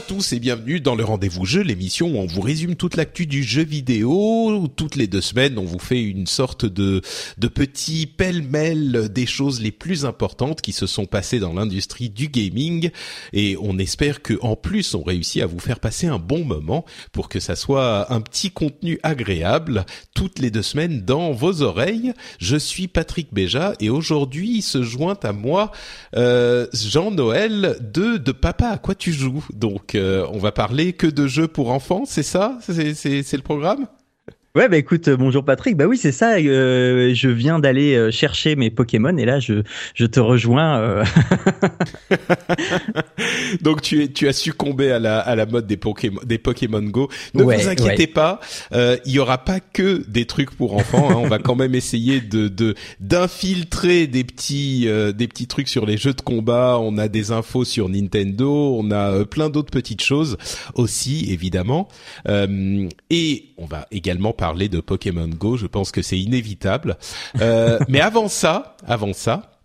À tous et bienvenue dans le rendez-vous jeu, l'émission où on vous résume toute l'actu du jeu vidéo. Toutes les deux semaines, on vous fait une sorte de, de petit pêle-mêle des choses les plus importantes qui se sont passées dans l'industrie du gaming. Et on espère que, en plus, on réussit à vous faire passer un bon moment pour que ça soit un petit contenu agréable toutes les deux semaines dans vos oreilles. Je suis Patrick Béja et aujourd'hui se joint à moi euh, Jean-Noël de de Papa à quoi tu joues. Donc euh, on va parler que de jeux pour enfants, c'est ça? C'est le programme? Ouais, bah écoute, euh, bonjour Patrick. Bah oui, c'est ça. Euh, je viens d'aller euh, chercher mes Pokémon et là, je, je te rejoins. euh. Donc tu es tu as succombé à la à la mode des Pokémon des Pokémon Go. Ne Ouais, vous inquiétez ouais. pas, euh, il y aura pas que des trucs pour enfants. hein. On va quand même essayer de de d'infiltrer des petits euh, des petits trucs sur les jeux de combat. On a des infos sur Nintendo. On a euh, plein d'autres petites choses aussi évidemment. Euh, et on va également parler de Pokémon Go. Je pense que c'est inévitable. Euh, mais avant ça, avant ça.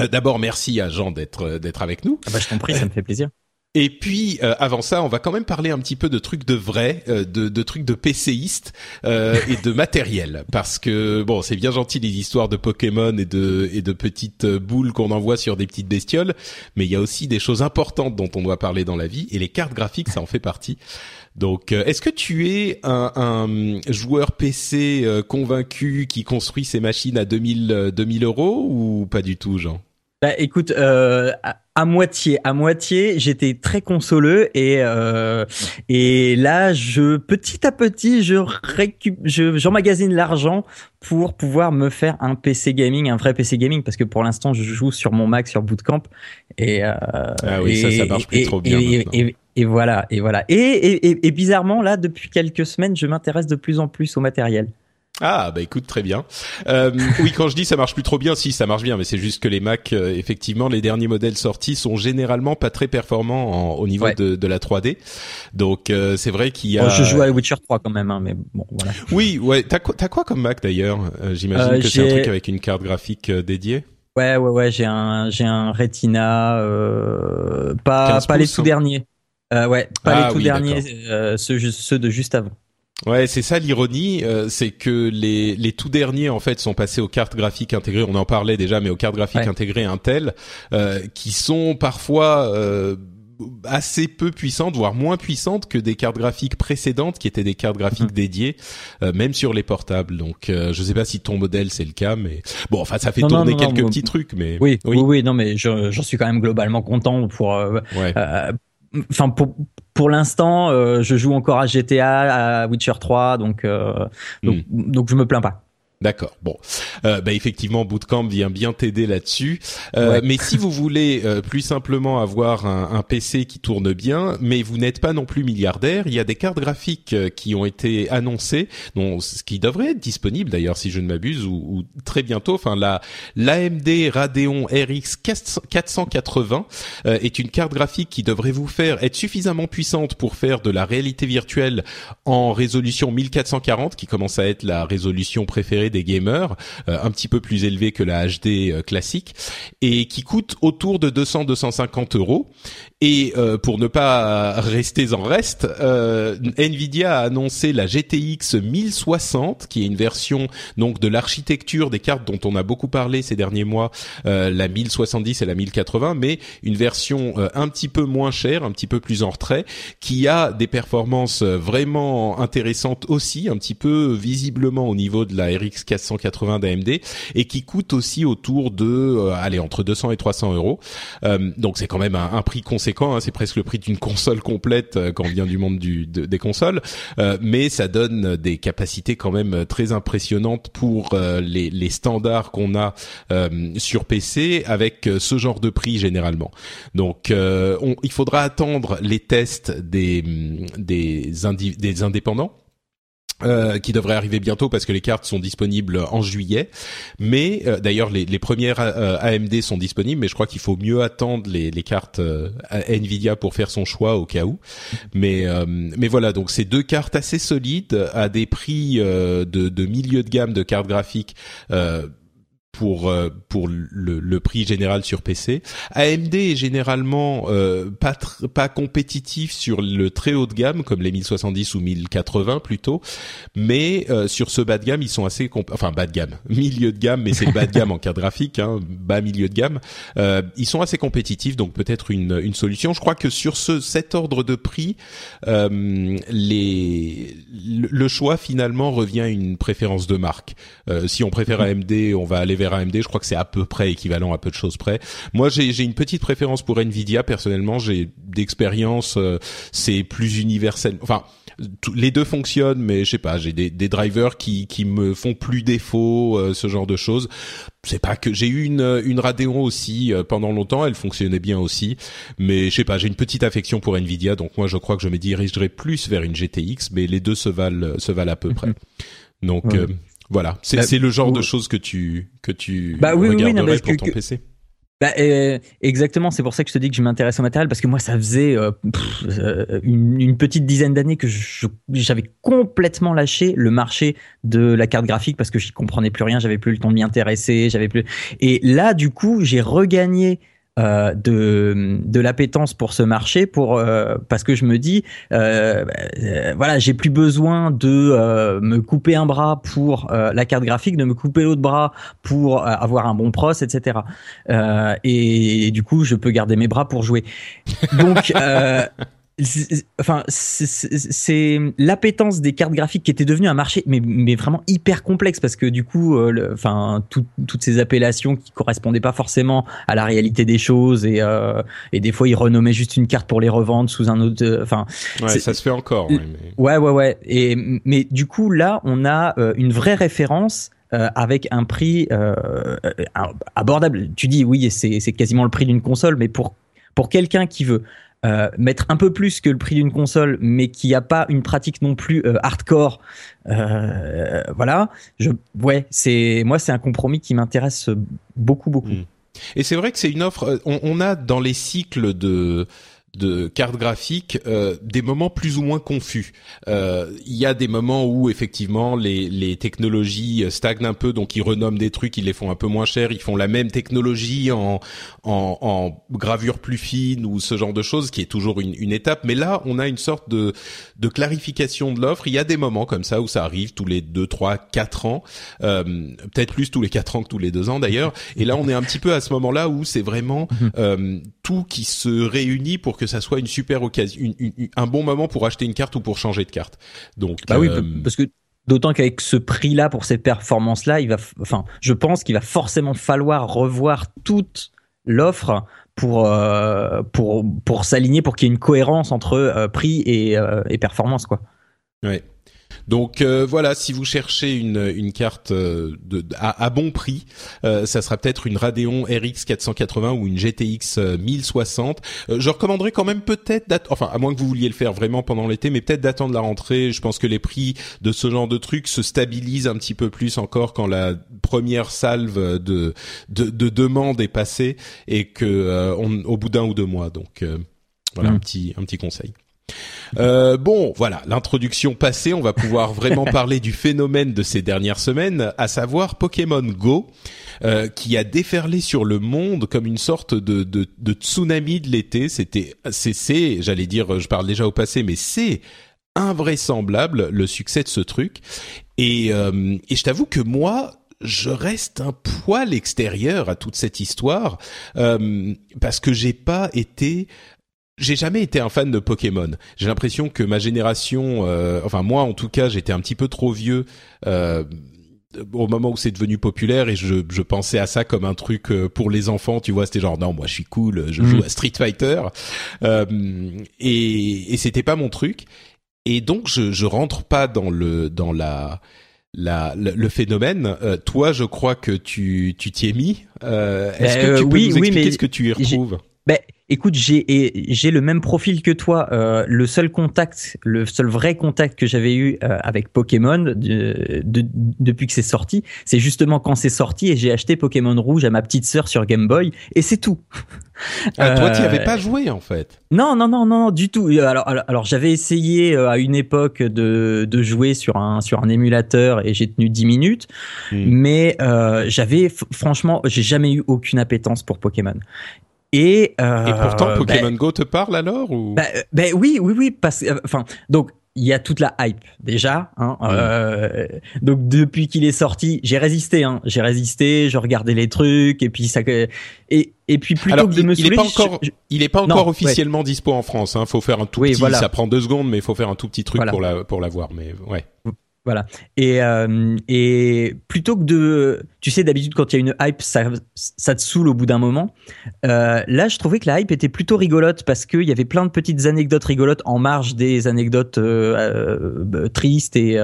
euh, D'abord, merci à Jean d'être euh, d'être avec nous. Ah bah, je t'en prie, ça me fait plaisir. Et puis euh, avant ça, on va quand même parler un petit peu de trucs de vrai, euh, de, de trucs de PCistes euh, et de matériel, parce que bon, c'est bien gentil les histoires de Pokémon et de et de petites boules qu'on envoie sur des petites bestioles, mais il y a aussi des choses importantes dont on doit parler dans la vie et les cartes graphiques, ça en fait partie. Donc, euh, est-ce que tu es un, un joueur PC euh, convaincu qui construit ses machines à 2000 euh, 2000 euros ou pas du tout, Jean? Bah écoute, euh, à, moitié, à moitié, j'étais très consoleux et euh, et là, je petit à petit, je récup, je j'emmagasine l'argent pour pouvoir me faire un PC gaming, un vrai PC gaming, parce que pour l'instant, je joue sur mon Mac sur Bootcamp et euh, Ah oui, ça, et- ça marche plus et- trop bien Et. Et- voilà, et voilà. Et, et, et- et bizarrement, là, depuis quelques semaines, je m'intéresse de plus en plus au matériel. Ah bah écoute très bien. Euh, oui quand je dis ça marche plus trop bien, si ça marche bien, mais c'est juste que les Mac, euh, effectivement, les derniers modèles sortis sont généralement pas très performants en- au niveau Ouais. de, de la 3D. Donc euh, c'est vrai qu'il y a. Bon, je joue à Witcher 3 quand même, hein, mais bon, voilà. Oui ouais. T'as quoi, t'as quoi comme Mac d'ailleurs? J'imagine que c'est un truc avec une carte graphique dédiée. Ouais, ouais, ouais, j'ai un, j'ai un Retina, pas, 15 pas les tout hein. derniers. Euh, ouais, pas Ah les tout oui, derniers, euh, ceux, ceux de juste avant. Ouais, c'est ça l'ironie, euh, c'est que les les tout derniers en fait sont passés aux cartes graphiques intégrées. On en parlait déjà, mais aux cartes graphiques Ouais. intégrées Intel, euh, qui sont parfois euh, assez peu puissantes, voire moins puissantes que des cartes graphiques précédentes, qui étaient des cartes graphiques Mhm. dédiées, euh, même sur les portables. Donc, euh, je sais pas si ton modèle c'est le cas, mais bon, enfin, ça fait Non, tourner non, non, quelques petits trucs, mais Oui, oui, oui, non, mais je- j'en suis quand même globalement content pour, euh, ouais. Enfin, pour, pour l'instant, euh, je joue encore à GTA, à Witcher 3, donc, euh, donc, Hmm. donc je me plains pas. D'accord. Bon, euh, bah effectivement, Bootcamp vient bien t'aider là-dessus. Euh, Ouais. Mais si vous voulez euh, plus simplement avoir un, un PC qui tourne bien, mais vous n'êtes pas non plus milliardaire, il y a des cartes graphiques euh, qui ont été annoncées, dont ce qui devrait être disponible d'ailleurs, si je ne m'abuse, ou, ou très bientôt. Enfin, la l'AMD Radeon RX 480 euh, est une carte graphique qui devrait vous faire être suffisamment puissante pour faire de la réalité virtuelle en résolution 1440, qui commence à être la résolution préférée des gamers, euh, un petit peu plus élevée que la HD euh, classique, et qui coûte autour de 200-250 euros. Et euh, pour ne pas rester en reste, euh, Nvidia a annoncé la GTX 1060, qui est une version donc de l'architecture des cartes dont on a beaucoup parlé ces derniers mois, euh, la 1070 et la 1080, mais une version un petit peu moins chère, un petit peu plus en retrait, qui a des performances vraiment intéressantes aussi, un petit peu visiblement au niveau de la RX 480 d'AMD, et qui coûte aussi autour de, allez, entre 200 et 300 euros. donc c'est quand même un, un prix conséquent Hein, c'est presque le prix d'une console complète euh, quand on vient du monde des consoles, euh, mais ça donne des capacités quand même très impressionnantes pour euh, les, standards qu'on a sur PC avec ce genre de prix généralement. Donc il faudra attendre les tests des des, des indépendants euh, qui devrait arriver bientôt parce que les cartes sont disponibles en juillet. Mais euh, d'ailleurs, les, premières euh, AMD sont disponibles, mais je crois qu'il faut mieux attendre les, les cartes Nvidia pour faire son choix au cas où. Mais mais voilà, donc c'est deux cartes assez solides à des prix de, de milieu de gamme de cartes graphiques pour euh, pour le, le, prix général sur PC. AMD est généralement euh, pas pas compétitif sur le très haut de gamme comme les 1070 ou 1080 plutôt, mais euh, sur ce bas de gamme ils sont assez enfin bas de gamme, milieu de gamme mais c'est bas de gamme en carte graphique, hein, bas milieu de gamme. ils sont assez compétitifs donc peut-être une une solution. Je crois que sur ce cet ordre de prix, les le choix finalement revient à une préférence de marque. si on préfère AMD, on va aller vers AMD, je crois que c'est à peu près équivalent à peu de choses près. Moi, j'ai une petite préférence pour Nvidia personnellement. J'ai d'expérience, euh, c'est plus universel. Enfin, les deux fonctionnent, mais je sais pas, j'ai des, des, drivers qui qui me font plus défaut, euh, ce genre de choses. C'est pas que j'ai eu une une Radeon aussi euh, pendant longtemps, elle fonctionnait bien aussi, mais je sais pas, j'ai une petite affection pour Nvidia, donc moi je crois que je me dirigerai plus vers une GTX, mais les deux se valent se valent à peu près. Donc voilà, c'est bah, le genre de choses que tu que tu bah, oui, regarderais pour ton PC. Bah, euh, exactement, c'est pour ça que je te dis que je m'intéresse au matériel parce que moi ça faisait euh, euh, une, petite dizaine d'années que j'avais complètement lâché le marché de la carte graphique parce que j'y comprenais plus rien, j'avais plus le temps de m'y intéresser, j'avais plus. Et là du coup j'ai regagné euh, de, de l'appétence pour ce marché pour euh, parce que je me dis euh, euh voilà j'ai plus besoin de euh, me couper un bras pour la carte graphique de me couper l'autre bras pour avoir un bon pros etc et, et, du coup je peux garder mes bras pour jouer. Donc enfin c'est l'appétence des cartes graphiques qui était devenue un marché mais, mais vraiment hyper complexe parce que du coup euh, enfin toutes ces appellations qui correspondaient pas forcément à la réalité des choses et euh, et des fois ils renommaient juste une carte pour les revendre sous un autre euh, enfin ouais, ça se fait encore ouais, ouais ouais ouais et mais du coup là on a une vraie référence avec un prix abordable. Tu dis oui, c'est quasiment le prix d'une console, mais pour pour quelqu'un qui veut euh, mettre un peu plus que le prix d'une console, mais qui a pas une pratique non plus euh, hardcore. Euh, voilà, je, ouais, c'est moi c'est un compromis qui m'intéresse beaucoup beaucoup. Hmm. Et c'est vrai que c'est une offre. On, on, a dans les cycles de de cartes graphiques euh, des moments plus ou moins confus. Euh, il y a des moments où effectivement les, les technologies stagnent un peu, donc ils renomment des trucs, ils les font un peu moins cher, ils font la même technologie en, en, en gravure plus fine ou ce genre de choses, qui est toujours une, une étape. Mais là, on a une sorte de, de clarification de l'offre. Il y a des moments comme ça où ça arrive tous les deux, trois, quatre ans, euh, peut-être plus tous les quatre ans que tous les deux ans d'ailleurs. Et là, on est un petit peu à ce moment-là où c'est vraiment euh, tout qui se réunit pour que ça soit une super occasion, un bon moment pour acheter une carte ou pour changer de carte. Donc, bah oui, euh, parce que D'autant qu'avec ce prix-là pour cette performance-là, il va, enfin, je pense qu'il va forcément falloir revoir toute l'offre pour euh, pour pour s'aligner pour qu'il y ait une cohérence entre euh, prix et, et performance, quoi. Ouais. Donc euh, voilà, si vous cherchez une, une carte euh, de, à, bon prix, euh, ça sera peut-être une Radeon RX 480 ou une GTX 1060. je recommanderais quand même peut-être, enfin à moins que vous vouliez le faire vraiment pendant l'été, mais peut-être d'attendre la rentrée. Je pense que les prix de ce genre de trucs se stabilisent un petit peu plus encore quand la première salve de de, de demande est passée et que on, au bout d'un ou deux mois. Donc voilà un mm. petit un petit conseil. Euh, bon, voilà, l'introduction passée, on va pouvoir vraiment parler du phénomène de ces dernières semaines, à savoir Pokémon Go, euh, qui a déferlé sur le monde comme une sorte de, de, de tsunami de l'été. C'était, c'est, j'allais dire, je parle déjà au passé, mais c'est invraisemblable le succès de ce truc. Et, euh, et je t'avoue que moi, je reste un poil extérieur à toute cette histoire euh, parce que j'ai pas été j'ai jamais été un fan de Pokémon. J'ai l'impression que ma génération, euh, enfin moi en tout cas, j'étais un petit peu trop vieux euh, au moment où c'est devenu populaire et je, je, pensais à ça comme un truc euh, pour les enfants. Tu vois, c'était genre non, moi je suis cool, je joue mm. à Street Fighter euh, et, et c'était pas mon truc. Et donc je, je rentre pas dans le dans la la, le, phénomène. Euh, toi, je crois que tu tu t'y es mis. Euh, Est-ce que tu peux oui, nous expliquer ce que tu y retrouves? Ben, écoute, j'ai j'ai le même profil que toi. Euh, le seul contact, le seul vrai contact que j'avais eu euh, avec Pokémon de, depuis que c'est sorti, c'est justement quand c'est sorti et j'ai acheté Pokémon Rouge à ma petite sœur sur Game Boy et c'est tout. Ah, toi, tu avais euh, pas joué en fait. Non, non, non, non, du tout. Alors, alors, j'avais essayé à une époque de, de jouer sur un sur un émulateur et j'ai tenu 10 minutes, hmm. mais j'avais franchement, j'ai jamais eu aucune appétence pour Pokémon. Et, euh, et pourtant, Pokémon ben, Go te parle alors ou? Ben, ben oui, oui, oui, parce euh, enfin donc il y a toute la hype déjà. Hein, euh, donc depuis qu'il est sorti, j'ai résisté. Hein, j'ai résisté. Je regardais les trucs et puis ça et et puis plutôt Alors, que de me il, est pas encore, il est pas encore officiellement dispo en France. Hein. Faut faire un tout petit. Ça prend deux secondes, mais il faut faire un tout petit truc pour la pour l'avoir. Mais ouais. Voilà. Et, euh, et plutôt que de, tu sais, d'habitude quand il y a une hype, ça, te saoule au bout d'un moment. Euh, là, je trouvais que la hype était plutôt rigolote parce qu'il y avait plein de petites anecdotes rigolotes en marge des anecdotes euh, tristes et,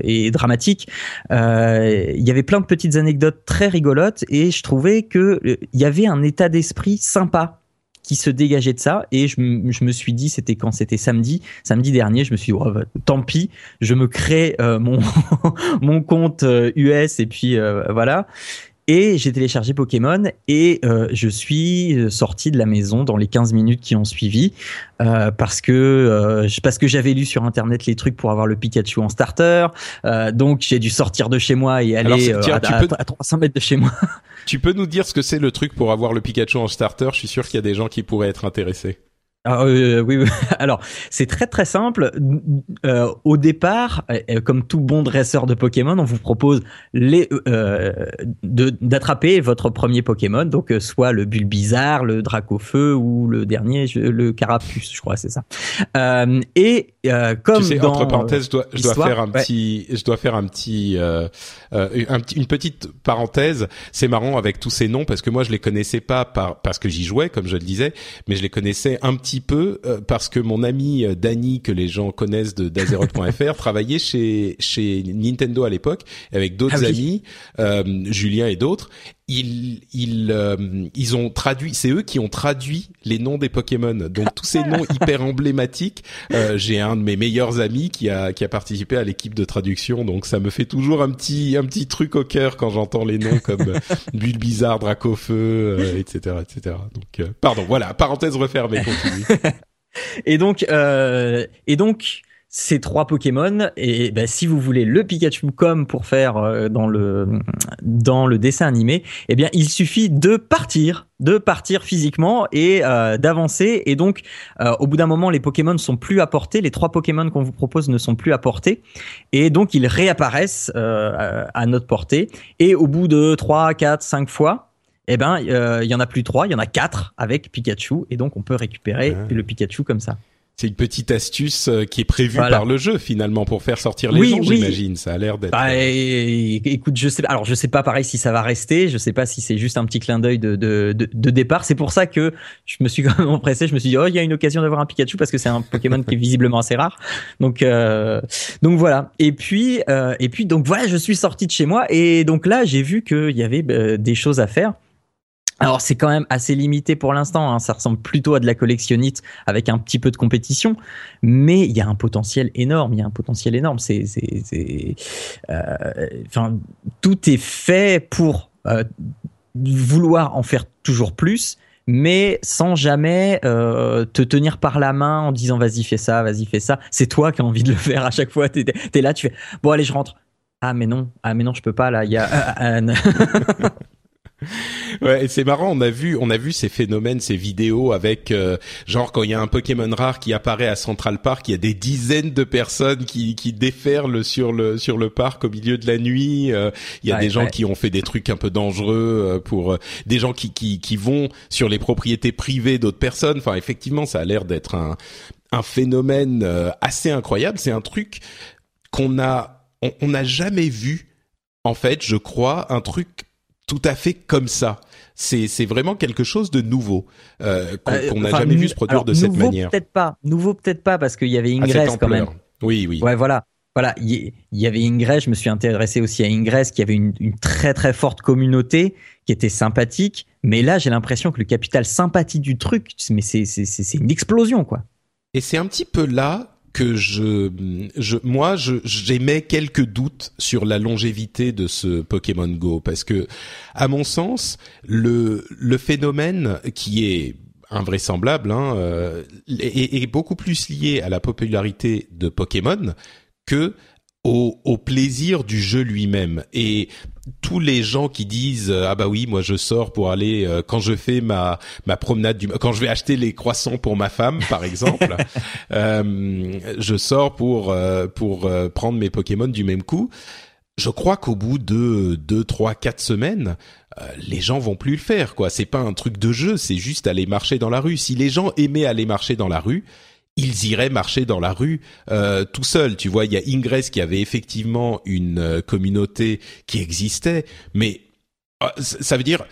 et dramatiques. Il y avait plein de petites anecdotes très rigolotes et je trouvais que il y avait un état d'esprit sympa qui se dégageait de ça. Et je, me suis dit, c'était quand c'était samedi, samedi dernier, je me suis dit, oh, tant pis, je me crée euh, mon mon compte US euh, et puis euh, voilà. Et j'ai téléchargé Pokémon et euh, je suis sorti de la maison dans les 15 minutes qui ont suivi euh, parce que euh, parce que j'avais lu sur internet les trucs pour avoir le Pikachu en starter. donc j'ai dû sortir de chez moi et aller à, à, 300 mètres de chez moi. Tu peux nous dire ce que c'est le truc pour avoir le Pikachu en starter? Je suis sûr qu'il y a des gens qui pourraient être intéressés. Ah, euh, oui, oui, alors c'est très très simple. Euh, au départ, euh, comme tout bon dresseur de Pokémon, on vous propose les d'attraper votre premier Pokémon, donc soit le Bulbizarre, le Dracofeu ou le dernier, le Carapuce, je crois, c'est ça. et comme tu sais, dans entre parenthèses, je dois, je dois faire un petit, je dois faire un petit, un petit, une petite parenthèse. C'est marrant avec tous ces noms parce que moi je les connaissais pas par parce que j'y jouais, comme je le disais, mais je les connaissais un petit peu euh, parce que mon ami euh, Danny que les gens connaissent de d'Azeroth.fr travaillait chez chez Nintendo à l'époque avec d'autres ah amis, euh, Julien et d'autres. Ils ils ils ont traduit, c'est eux qui ont traduit les noms des Pokémon. Donc tous ces noms hyper emblématiques. J'ai un de mes meilleurs amis qui a qui a participé à l'équipe de traduction. Donc ça me fait toujours un petit un petit truc au cœur quand j'entends les noms comme Bulbizarre, Dracofeu, etc etc. Donc pardon, voilà parenthèse refermée. Continue. et donc, euh, et donc, ces trois Pokémon. Et ben, si vous voulez le Pikachu comme pour faire euh, dans le dans le dessin animé, eh bien il suffit de partir, de partir physiquement et euh, d'avancer. Et donc euh, au bout d'un moment les Pokémon ne sont plus apportés, les trois Pokémon qu'on vous propose ne sont plus apportés et donc ils réapparaissent à notre portée. Et au bout de 3 4 5 fois eh ben, euh, il y en a plus trois, il y en a quatre avec Pikachu, et donc on peut récupérer ah. le Pikachu comme ça. C'est une petite astuce euh, qui est prévue par le jeu finalement pour faire sortir les gens, j'imagine. Ça a l'air d'être. Bah, euh, écoute, je sais. Alors, je sais pas pareil si ça va rester. Je sais pas si c'est juste un petit clin d'œil de, de, de, départ. C'est pour ça que je me suis quand même empressé. Je me suis dit, oh, il y a une occasion d'avoir un Pikachu parce que c'est un Pokémon qui est visiblement assez rare. Donc, euh, donc voilà. Et puis, et puis, donc voilà, je suis sorti de chez moi et donc là, j'ai vu qu'il y avait des choses à faire. Alors c'est quand même assez limité pour l'instant, hein. ça ressemble plutôt à de la collectionnite avec un petit peu de compétition, mais il y a un potentiel énorme, il y a un potentiel énorme. C'est, euh, enfin, tout est fait pour euh, vouloir en faire toujours plus, mais sans jamais euh, te tenir par la main en disant vas-y fais ça, vas-y fais ça. C'est toi qui as envie de le faire à chaque fois. T'es es là, tu fais bon allez je rentre. Ah mais non, ah mais non je peux pas là. Il y a ouais, c'est marrant. On a vu, on a vu ces phénomènes, ces vidéos avec euh, genre quand il y a un Pokémon rare qui apparaît à Central Park, il y a des dizaines de personnes qui qui déferlent sur le sur le parc au milieu de la nuit. Euh, il y a des gens qui ont fait des trucs un peu dangereux euh, pour des gens qui qui qui vont sur les propriétés privées d'autres personnes. Enfin, effectivement, ça a l'air d'être un un phénomène assez incroyable. C'est un truc qu'on a on n'a jamais vu en fait, je crois, un truc tout à fait comme ça. C'est c'est vraiment quelque chose de nouveau euh, qu'on euh, n'a jamais vu se produire de cette manière. Peut-être pas, nouveau peut-être pas parce qu'il y avait Ingress quand même. Oui, oui. Ouais, voilà. Voilà, il y, avait Ingress, je me suis intéressé aussi à Ingress, qui avait une, une très très forte communauté, qui était sympathique, mais là j'ai l'impression que le capital sympathie du truc, mais c'est c'est une explosion quoi. Et c'est un petit peu là que je, je moi, j'émets quelques doutes sur la longévité de ce Pokémon Go parce que, à mon sens, le le phénomène qui est invraisemblable hein, euh, est, est, beaucoup plus lié à la popularité de Pokémon que au, au plaisir du jeu lui-même. Et tous les gens qui disent euh, ah bah oui moi je sors pour aller euh, quand je fais ma ma promenade du quand je vais acheter les croissants pour ma femme par exemple euh, je sors pour pour prendre mes Pokémon du même coup. Je crois qu'au bout de deux trois quatre semaines les gens vont plus le faire quoi. C'est pas un truc de jeu c'est juste aller marcher dans la rue. Si les gens aimaient aller marcher dans la rue ils iraient marcher dans la rue euh, tout seuls. Tu vois, il y a Ingress qui avait effectivement une euh, communauté qui existait, mais euh, ça veut dire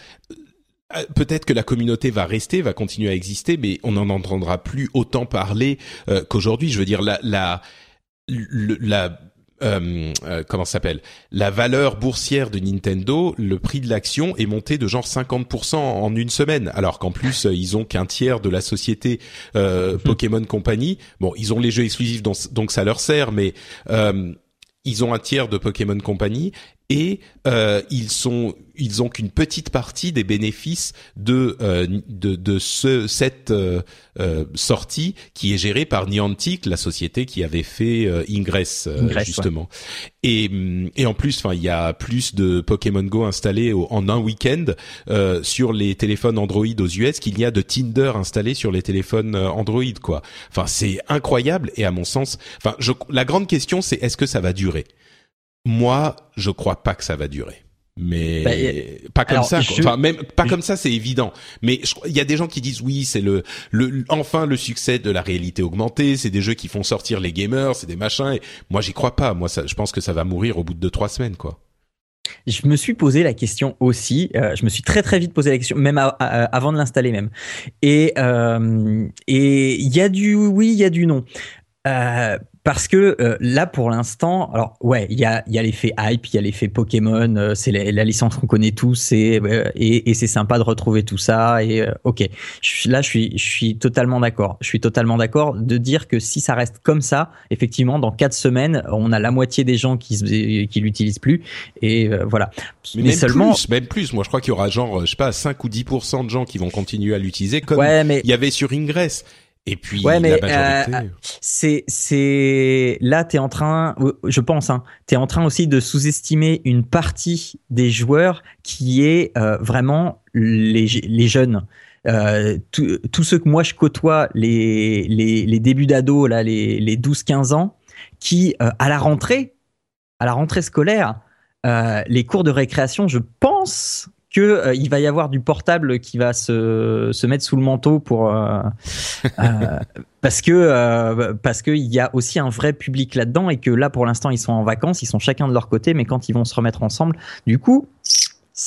euh, peut-être que la communauté va rester, va continuer à exister, mais on n'en entendra plus autant parler qu'aujourd'hui. Je veux dire, la, la, la euh, euh, comment s'appelle? La valeur boursière de Nintendo, le prix de l'action est monté de genre 50% en une semaine, alors qu'en plus euh, ils ont qu'un tiers de la société euh, Pokémon Company. Bon, ils ont les jeux exclusifs donc, donc ça leur sert, mais ils ont un tiers de Pokémon Company et euh, ils sont ils ont qu'une petite partie des bénéfices de euh, de, de ce, cette euh, euh, sortie qui est gérée par Niantic, la société qui avait fait euh, Ingress, justement. Et et en plus, enfin, il y a plus de Pokémon Go installés en un week-end sur les téléphones Android aux US qu'il y a de Tinder installés sur les téléphones Android, quoi. Enfin, c'est incroyable et à mon sens, enfin, je, la grande question c'est est-ce que ça va durer? Moi, je crois pas que ça va durer. Mais bah, pas comme ça. Enfin, même pas comme ça, c'est évident. Mais il y a des gens qui disent oui, c'est le, le enfin le succès de la réalité augmentée. C'est des jeux qui font sortir les gamers, c'est des machins. Et moi, j'y crois pas. Moi, ça, je pense que ça va mourir au bout de deux trois semaines, quoi. Je me suis posé la question aussi. Euh, je me suis très très vite posé la question, même avant de l'installer même. Et euh, et il y a du oui, il y a du non. Euh, parce que euh, là pour l'instant alors ouais il y a y a l'effet hype il y a l'effet Pokémon euh, c'est la, licence qu'on connaît tous et et, et c'est sympa de retrouver tout ça et euh, ok. Je, là je suis je suis totalement d'accord. Je suis totalement d'accord de dire que si ça reste comme ça effectivement dans quatre semaines on a la moitié des gens qui qui l'utilisent plus et voilà. Mais, même seulement plus, même plus. Moi je crois qu'il y aura genre je sais pas 5 ou 10% de gens qui vont continuer à l'utiliser comme ouais, mais... il y avait sur Ingress et puis ouais, mais euh, c'est c'est là t'es en train, je pense, hein, t'es en train aussi de sous-estimer une partie des joueurs qui est euh, vraiment les les jeunes. Euh, tous ceux que moi je côtoie, les les, les débuts d'ado là, les les 12-15 ans, qui euh, à la rentrée, à la rentrée scolaire, euh, les cours de récréation, je pense que euh, il va y avoir du portable qui va se, se mettre sous le manteau pour euh, euh parce que parce que il y a aussi un vrai public là-dedans et que là pour l'instant ils sont en vacances, ils sont chacun de leur côté, mais quand ils vont se remettre ensemble, du coup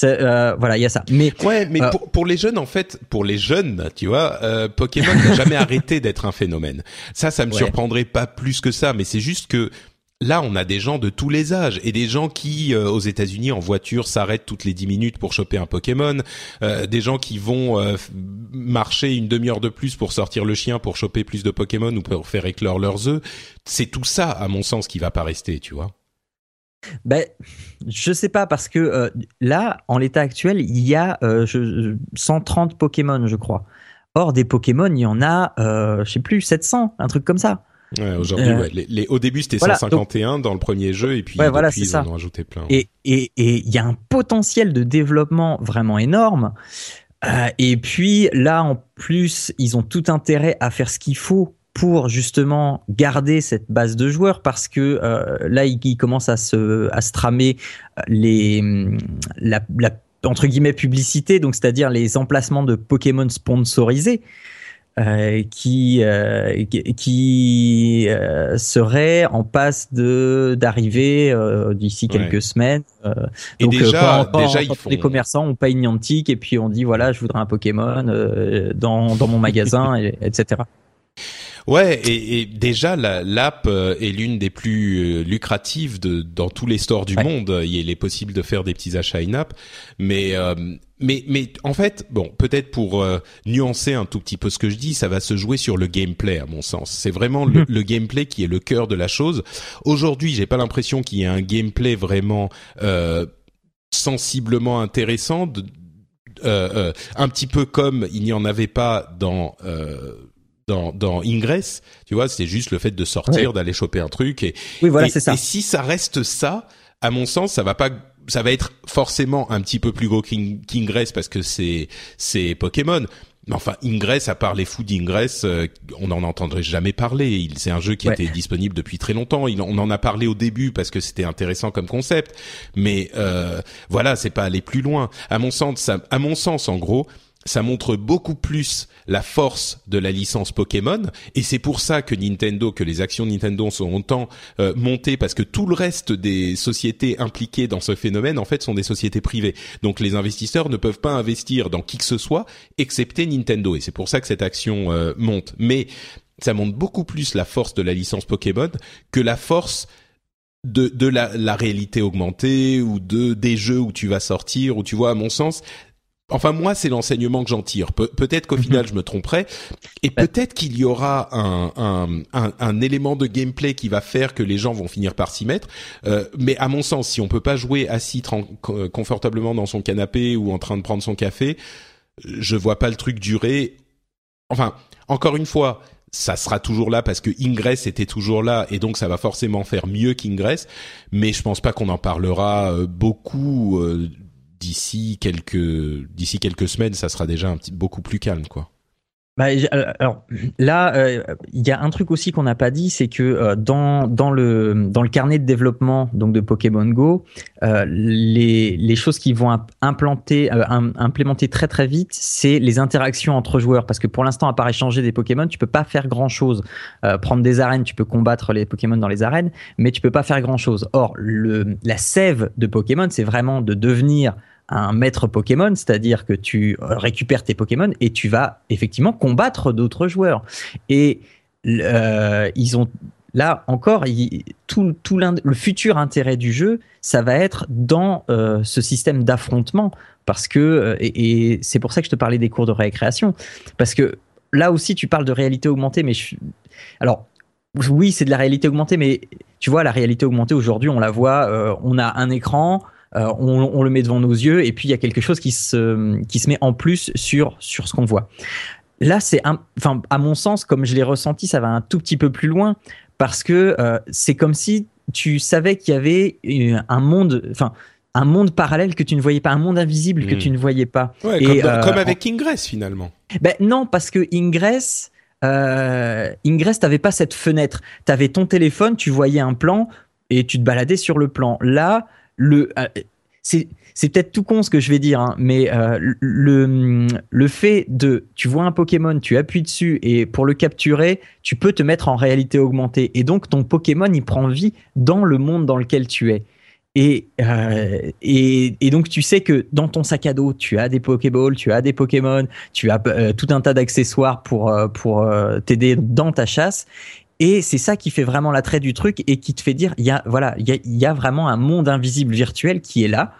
voilà, il y a ça. Mais ouais, mais pour, pour, les jeunes en fait, pour les jeunes, tu vois, Pokémon n'a jamais arrêté d'être un phénomène. Ça, ça me surprendrait pas plus que ça, mais c'est juste que là, on a des gens de tous les âges et des gens qui, euh, aux États-Unis, en voiture, s'arrêtent toutes les dix minutes pour choper un Pokémon, euh, des gens qui vont euh, marcher une demi-heure de plus pour sortir le chien pour choper plus de Pokémon ou pour faire éclore leurs œufs. C'est tout ça, à mon sens, qui va pas rester, tu vois. Ben, je sais pas parce que là, en l'état actuel, il y a euh, je, 130 Pokémon, je crois. Or, des Pokémon, il y en a, je sais plus, 700, un truc comme ça. Ouais, aujourd'hui, Euh, ouais. Les, les- au début, c'était voilà, 151 dans le premier jeu, et puis Ouais, depuis, ils ça. en ont ajouté plein. Et et et il y a un potentiel de développement vraiment énorme. Euh, et puis là, en plus, ils ont tout intérêt à faire ce qu'il faut pour justement garder cette base de joueurs parce que euh, là, ils, commencent à se à se tramer les la, la entre guillemets publicité, donc c'est-à-dire les emplacements de Pokémon sponsorisés. Euh, qui euh, qui, euh, serait en passe de d'arriver euh, d'ici Ouais. quelques semaines. Euh, Et donc, euh, déjà, quand- quand- déjà, quand ils font. les commerçants on paye Niantic et puis on dit voilà je voudrais un Pokémon euh, dans dans mon magasin et- etc. Ouais, et, et déjà la- l'app euh, est l'une des plus euh, lucratives de dans tous les stores du Ouais. monde. Il est possible de faire des petits achats in-app, mais euh, mais mais en fait, bon, peut-être pour euh, nuancer un tout petit peu ce que je dis, ça va se jouer sur le gameplay à mon sens. C'est vraiment le, Mhm. le gameplay qui est le cœur de la chose. Aujourd'hui, j'ai pas l'impression qu'il y ait un gameplay vraiment euh, sensiblement intéressant. de- euh, euh, un petit peu comme il n'y en avait pas dans euh, dans, dans Ingress, tu vois, c'est juste le fait de sortir, d'aller choper un truc et Oui voilà c'est ça. et si ça reste ça, à mon sens, ça va pas ça va être forcément un petit peu plus gros qu'Ing- qu'Ingress parce que c'est c'est Pokémon. Mais enfin, Ingress, à part les fous d'Ingress, euh, on n'en entendrait jamais parler. Il- C'est un jeu qui Ouais. était disponible depuis très longtemps. Il, on en a parlé au début parce que c'était intéressant comme concept. Mais euh, voilà, c'est pas aller plus loin. À mon sens, ça, à mon sens, en gros, ça montre beaucoup plus la force de la licence Pokémon et c'est pour ça que Nintendo, que les actions Nintendo sont autant euh, montées parce que tout le reste des sociétés impliquées dans ce phénomène en fait sont des sociétés privées. Donc les investisseurs ne peuvent pas investir dans qui que ce soit excepté Nintendo et c'est pour ça que cette action euh, monte. Mais ça montre beaucoup plus la force de la licence Pokémon que la force de, la, la réalité augmentée ou de des jeux où tu vas sortir où tu vois à mon sens Enfin, moi, c'est l'enseignement que j'en tire. Pe- peut-être qu'au Mhm. final, je me tromperai, et peut-être qu'il y aura un, un, un, un élément de gameplay qui va faire que les gens vont finir par s'y mettre. Euh, mais à mon sens, si on peut pas jouer assis confortablement dans son canapé ou en train de prendre son café, je vois pas le truc durer. Enfin, encore une fois, ça sera toujours là parce que Ingress était toujours là et donc ça va forcément faire mieux qu'Ingress. Mais je pense pas qu'on en parlera euh, beaucoup euh, d'ici quelques d'ici quelques semaines. Ça sera déjà un petit beaucoup plus calme, quoi. Bah, euh, alors là, euh, il y a un truc aussi qu'on n'a pas dit, c'est que euh, dans dans le dans le carnet de développement donc de Pokémon Go, les les choses qui vont imp- implanter im- implémenter très très vite, c'est les interactions entre joueurs parce que pour l'instant à part échanger des Pokémon, tu peux pas faire grand chose. prendre des arènes, tu peux combattre les Pokémon dans les arènes, mais tu peux pas faire grand chose. Or le la sève de Pokémon, c'est vraiment de devenir un maître Pokémon, c'est-à-dire que tu euh, récupères tes Pokémon et tu vas effectivement combattre d'autres joueurs. Et euh, ils ont là encore tout, tout le futur intérêt du jeu, ça va être dans euh, ce système d'affrontement parce que et, c'est pour ça que je te parlais des cours de récréation parce que là aussi tu parles de réalité augmentée, mais alors oui c'est de la réalité augmentée, mais tu vois la réalité augmentée aujourd'hui on la voit, on a un écran. Euh, on, on le met devant nos yeux et puis il y a quelque chose qui se, qui se met en plus sur, sur ce qu'on voit. Là, c'est enfin, à mon sens, comme je l'ai ressenti, ça va un tout petit peu plus loin parce que euh, c'est comme si tu savais qu'il y avait un monde, enfin, un monde parallèle que tu ne voyais pas, un monde invisible que Mm. tu ne voyais pas. Ouais, Et, comme, dans- euh, comme avec Ingress finalement. Ben non, parce que Ingress, euh, Ingress, t'avais pas cette fenêtre. T'avais ton téléphone, tu voyais un plan et tu te baladais sur le plan. Là, le, euh, c'est, c'est peut-être tout con ce que je vais dire, hein, mais euh, le, le fait de, tu vois un Pokémon, tu appuies dessus et pour le capturer, tu peux te mettre en réalité augmentée et donc ton Pokémon il prend vie dans le monde dans lequel tu es. Et, euh, et, et donc tu sais que dans ton sac à dos, tu as des Pokéballs, tu as des Pokémon, tu as tout un tas d'accessoires pour, pour t'aider dans ta chasse. Et c'est ça qui fait vraiment l'attrait du truc et qui te fait dire, il y a, voilà, il y a, y a vraiment un monde invisible virtuel qui est là.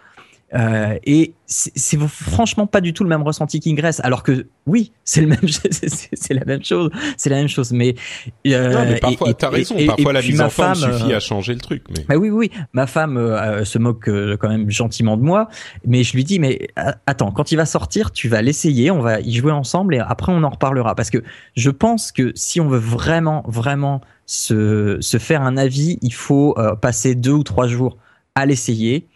Euh, et c'est franchement pas du tout le même ressenti qu'Ingress, alors que oui, c'est le même, c'est la même chose, c'est la même chose. Mais, euh, non, mais parfois, t'as raison. parfois, la mise en forme suffit euh, à changer le truc. Mais bah oui, oui, ma femme euh, se moque quand même gentiment de moi, mais je lui dis, mais attends, quand il va sortir, tu vas l'essayer, on va y jouer ensemble et après on en reparlera, parce que je pense que si on veut vraiment, vraiment se, se faire un avis, il faut passer deux ou trois jours à l'essayer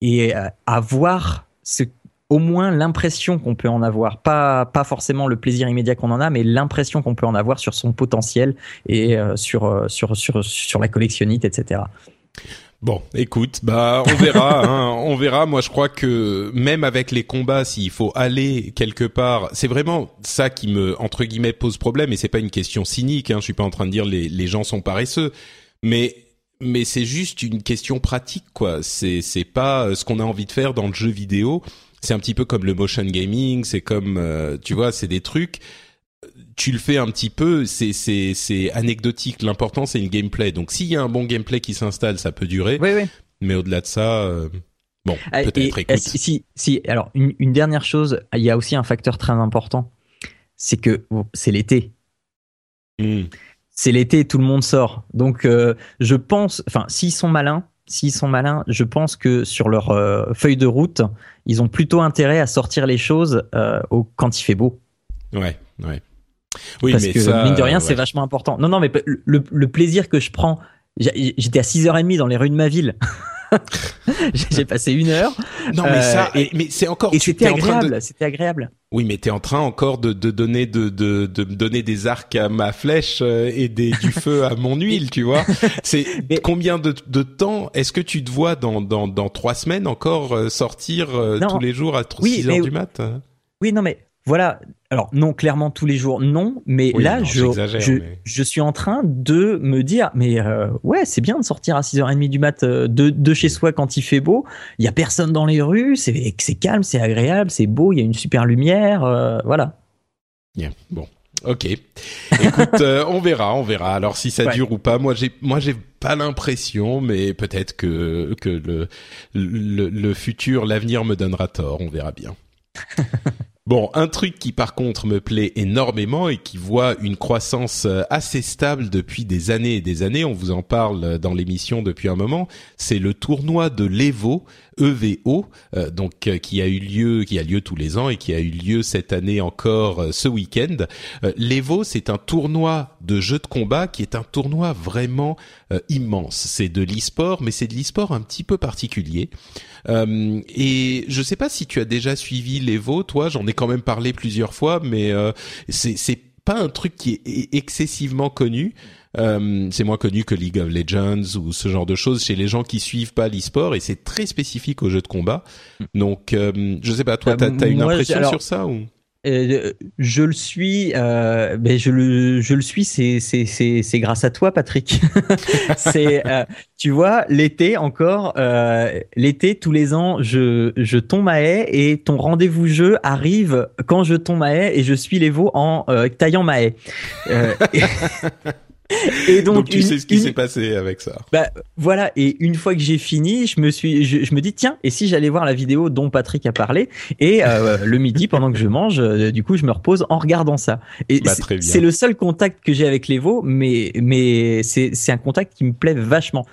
et avoir ce, au moins l'impression qu'on peut en avoir, pas, pas forcément le plaisir immédiat qu'on en a, mais l'impression qu'on peut en avoir sur son potentiel et euh, sur, euh, sur, sur, sur la collectionnite, etc. Bon, écoute, bah on verra, hein, on verra. Moi, je crois que même avec les combats, s'il faut aller quelque part, c'est vraiment ça qui me entre guillemets pose problème. Et c'est pas une question cynique. Hein, je suis pas en train de dire les les gens sont paresseux, mais mais c'est juste une question pratique quoi. C'est c'est pas euh, ce qu'on a envie de faire dans le jeu vidéo. C'est un petit peu comme le motion gaming, c'est comme euh, tu vois, c'est des trucs tu le fais un petit peu, c'est c'est c'est anecdotique. L'important c'est le gameplay. Donc s'il y a un bon gameplay qui s'installe, ça peut durer. Oui, oui. Mais au-delà de ça, euh, bon, ah, peut-être. Écoute. Si si alors une, une dernière chose, il y a aussi un facteur très important, c'est que c'est l'été. Hmm c'est l'été, tout le monde sort. Donc, euh, je pense, enfin, s'ils sont malins, s'ils sont malins, je pense que sur leur euh, feuille de route, ils ont plutôt intérêt à sortir les choses euh, au, quand il fait beau. Ouais, ouais. Oui, Parce mais que mine de rien, c'est vachement important. Non, non, mais le, le plaisir que je prends, j'étais à 6h30 dans les rues de ma ville. J'ai passé une heure. Non, mais ça, euh, mais c'est encore. Et c'était agréable. C'était agréable. Oui, mais t'es en train encore de, de donner de, de, de donner des arcs à ma flèche euh, et des, du feu à mon huile, tu vois. C'est combien de, de temps est-ce que tu te vois dans, dans, dans trois semaines encore euh, sortir tous les jours à 6 heures du mat? Oui, non, mais voilà. Alors non, clairement tous les jours, non. Mais là, je, je, je, suis en train de me dire, mais euh, ouais, c'est bien de sortir à 6h30 du mat euh, de, de chez soi quand il fait beau. Il y a personne dans les rues, c'est c'est calme, c'est agréable, c'est beau, il y a une super lumière, euh, voilà. Bien, bon. Ok. Écoute, on verra, on verra. Alors si ça dure ou pas. Moi, j'ai, moi, j'ai pas l'impression, mais peut-être que que le, le le futur, l'avenir me donnera tort. On verra bien. Bon, un truc qui par contre me plaît énormément et qui voit une croissance euh, assez stable depuis des années et des années, on vous en parle dans l'émission depuis un moment, c'est le tournoi de l'Evo EVO, euh, donc euh, qui a eu lieu, qui a lieu tous les ans et qui a eu lieu cette année encore euh, ce week-end. L'Evo, c'est un tournoi de jeux de combat qui est un tournoi vraiment immense. C'est de l'e-sport, mais c'est de l'e-sport un petit peu particulier. et je sais pas si tu as déjà suivi l'Evo, toi, j'en ai quand même parlé plusieurs fois, mais c'est pas un truc qui est excessivement connu. Euh, c'est moins connu que League of Legends ou ce genre de choses chez les gens qui suivent pas l'e-sport et c'est très spécifique aux jeux de combat. Donc, euh, je sais pas, toi, bah, t'as as une impression sur ça ou? euh, je le suis, euh, ben je le, je le suis. C'est, c'est, c'est, c'est grâce à toi, Patrick. c'est, euh, tu vois, l'été encore, euh, l'été tous les ans, je, je tombe à haie et ton rendez-vous jeu arrive quand je tombe à haie et je suis les veaux en taillant ma haie. Et donc, tu sais ce qui s'est passé avec ça. Bah voilà. Et une fois que j'ai fini, je me suis, je, me dis tiens, et si j'allais voir la vidéo dont Patrick a parlé? Et euh, le midi pendant que je mange, euh, du coup je me repose en regardant ça. Et bah, c'est le seul contact que j'ai avec les veaux, mais mais c'est c'est un contact qui me plaît vachement.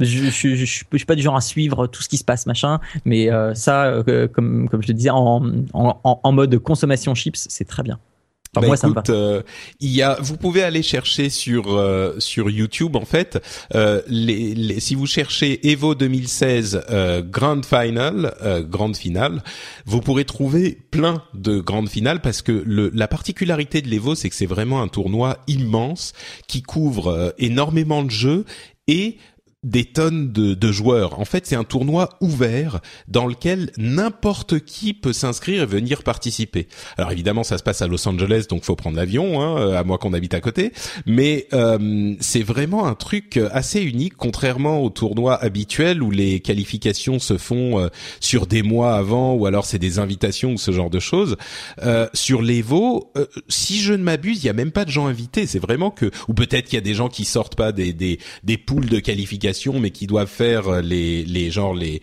Je, je, je, suis pas du genre à suivre tout ce qui se passe machin, mais euh, ça, comme comme je le disais, en, en, en mode consommation chips, c'est très bien. Bah, moi, écoute, euh, il y a, vous pouvez aller chercher sur euh, sur YouTube en fait. Euh, les, les, si vous cherchez Evo 2016 euh, Grand Final, euh, grande finale, vous pourrez trouver plein de grandes finales parce que le, la particularité de l'Evo, c'est que c'est vraiment un tournoi immense qui couvre énormément de jeux et des tonnes de, de, joueurs. En fait, c'est un tournoi ouvert dans lequel n'importe qui peut s'inscrire et venir participer. Alors évidemment, ça se passe à Los Angeles, donc faut prendre l'avion, hein, à moins qu'on habite à côté. Mais euh, c'est vraiment un truc assez unique, contrairement aux tournois habituels où les qualifications se font euh, sur des mois avant, ou alors c'est des invitations ou ce genre de choses. Euh, sur l'Evo, euh, si je ne m'abuse, il y a même pas de gens invités. C'est vraiment que, ou peut-être qu'il y a des gens qui sortent pas des des, des poules de qualification mais qui doivent faire euh, les les genres les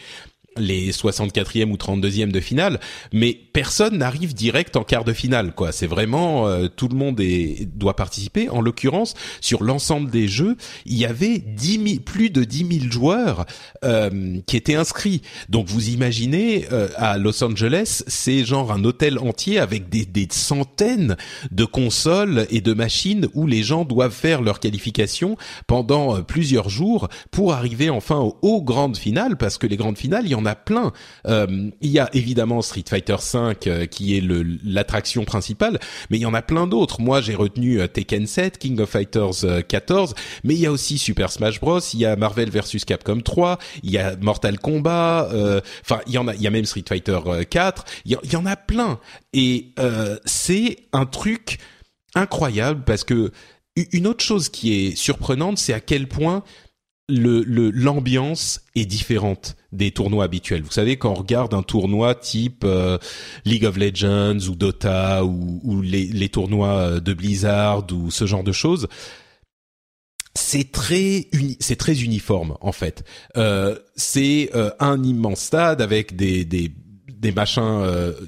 les 64e ou 32e de finale, mais personne n'arrive direct en quart de finale. Quoi, c'est vraiment euh, tout le monde est, doit participer. En l'occurrence, sur l'ensemble des jeux, il y avait 10 plus de 10 000 joueurs euh, qui étaient inscrits. Donc vous imaginez euh, à Los Angeles, c'est genre un hôtel entier avec des, des centaines de consoles et de machines où les gens doivent faire leur qualification pendant plusieurs jours pour arriver enfin aux, aux grandes finales, parce que les grandes finales, il y en a plein. Euh, il y a évidemment Street Fighter V euh, qui est l'attraction principale, mais il y en a plein d'autres. Moi, j'ai retenu euh, Tekken 7, King of Fighters 14, mais il y a aussi Super Smash Bros, il y a Marvel vs Capcom 3, il y a Mortal Kombat, enfin il y en a, il y a même Street Fighter 4, il y, en a plein. Et c'est un truc incroyable parce que une autre chose qui est surprenante, c'est à quel point le l'ambiance est différente des tournois habituels. Vous savez quand on regarde un tournoi type euh, League of Legends ou Dota ou, ou les, les, tournois euh, de Blizzard ou ce genre de choses, c'est très c'est très uniforme en fait. Euh, c'est euh, un immense stade avec des des des machins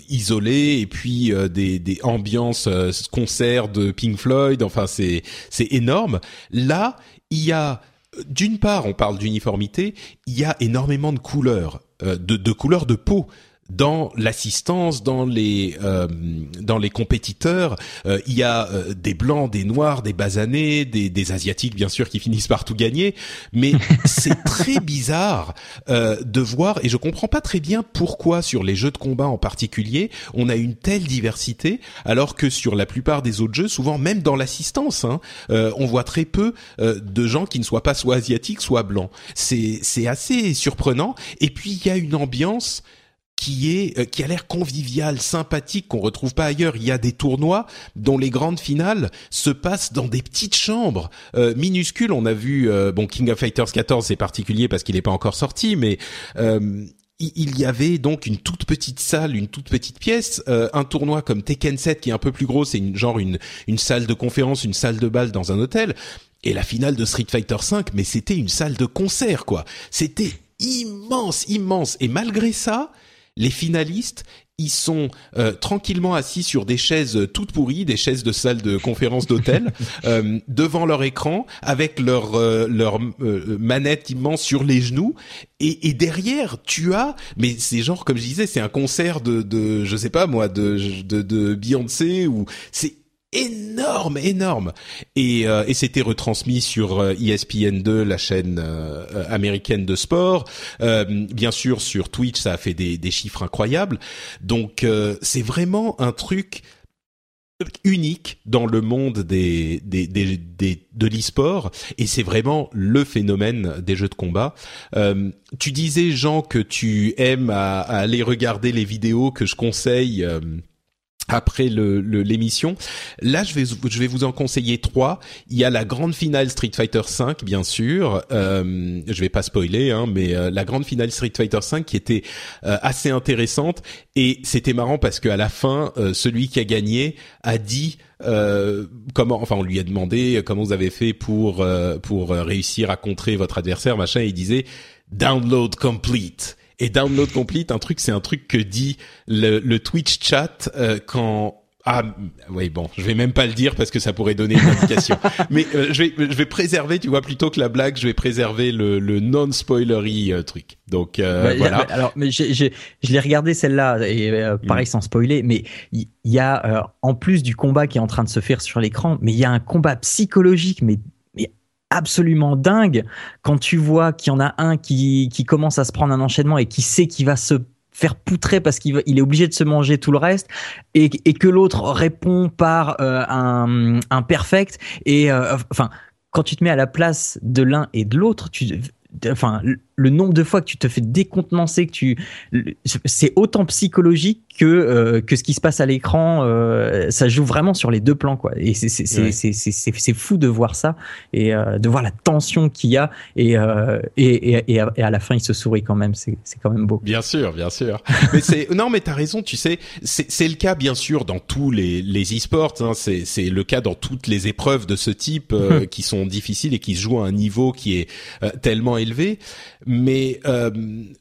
isolés et puis des, des ambiances concerts de Pink Floyd. Enfin, c'est c'est énorme. Là, il y a d'une part, on parle d'uniformité, il y a énormément de couleurs, euh, de, de couleurs de peau dans l'assistance, dans les euh, dans les compétiteurs, euh, il y a euh, des blancs, des noirs, des basanés, des, des asiatiques bien sûr qui finissent par tout gagner, mais c'est très bizarre de voir et je comprends pas très bien pourquoi sur les jeux de combat en particulier on a une telle diversité alors que sur la plupart des autres jeux, souvent même dans l'assistance, hein, on voit très peu de gens qui ne soient pas soit asiatiques soit blancs. C'est c'est assez surprenant et puis il y a une ambiance qui est euh, qui a l'air convivial, sympathique qu'on retrouve pas ailleurs. Il y a des tournois dont les grandes finales se passent dans des petites chambres euh, minuscules. On a vu euh, bon King of Fighters 14 c'est particulier parce qu'il n'est pas encore sorti, mais il y avait donc une toute petite salle, une toute petite pièce, un tournoi comme Tekken 7 qui est un peu plus gros, c'est une genre une une salle de conférence, une salle de bal dans un hôtel. Et la finale de Street Fighter 5, mais c'était une salle de concert quoi. C'était immense, immense. Et malgré ça, les finalistes, ils sont euh, tranquillement assis sur des chaises toutes pourries, des chaises de salle de conférence d'hôtel, euh, devant leur écran, avec leur euh, leur manette immense sur les genoux, et, et, derrière tu as, mais c'est genre comme je disais, c'est un concert de de je sais pas moi de de, de Beyoncé ou c'est énorme, énorme. Et, euh, et c'était retransmis sur ESPN2, euh, e la chaîne euh, américaine de sport. bien sûr, sur Twitch, ça a fait des, des chiffres incroyables. Donc, c'est vraiment un truc unique dans le monde des, des, des, des de l'e-sport et c'est vraiment le phénomène des jeux de combat. tu disais Jean que tu aimes à, aller regarder les vidéos que je conseille après le l'émission. Là, je vais je vais vous en conseiller trois. Il y a la grande finale Street Fighter 5, bien sûr. Euh, je vais pas spoiler, hein, mais euh, la grande finale Street Fighter 5 qui était euh, assez intéressante et c'était marrant parce qu'à la fin, euh, celui qui a gagné a dit comment, enfin, on lui a demandé comment vous avez fait pour pour réussir à contrer votre adversaire, machin. Et il disait download complete. Et download complete, un truc, c'est un truc que dit le, le Twitch chat euh, quand ah oui bon, je vais même pas le dire parce que ça pourrait donner une indication. Mais euh, je vais je vais préserver, tu vois, plutôt que la blague, je vais préserver le, le non spoilery euh, truc. Donc voilà. alors mais j'ai je l'ai regardé celle-là et pareil mm. sans spoiler, mais il y, a en plus du combat qui est en train de se faire sur l'écran, mais il y a un combat psychologique mais absolument dingue quand tu vois qu'il y en a un qui, qui commence à se prendre un enchaînement et qui sait qu'il va se faire poutrer parce qu'il il est obligé de se manger tout le reste et, et que l'autre répond par euh, un, un perfect et euh, enfin quand tu te mets à la place de l'un et de l'autre tu enfin le nombre de fois que tu te fais décontenancer que tu c'est autant psychologique que euh, que ce qui se passe à l'écran euh, ça joue vraiment sur les deux plans quoi. Et c'est c'est c'est c'est c'est fou de voir ça et euh, de voir la tension qu'il y a et, et, et et à la fin il se sourit quand même. C'est c'est quand même beau. Bien sûr bien sûr. Mais c'est non mais t'as raison tu sais c'est c'est le cas bien sûr dans tous les les e-sports hein, c'est c'est le cas dans toutes les épreuves de ce type qui sont difficiles et qui se jouent à un niveau qui est tellement élevé mais euh,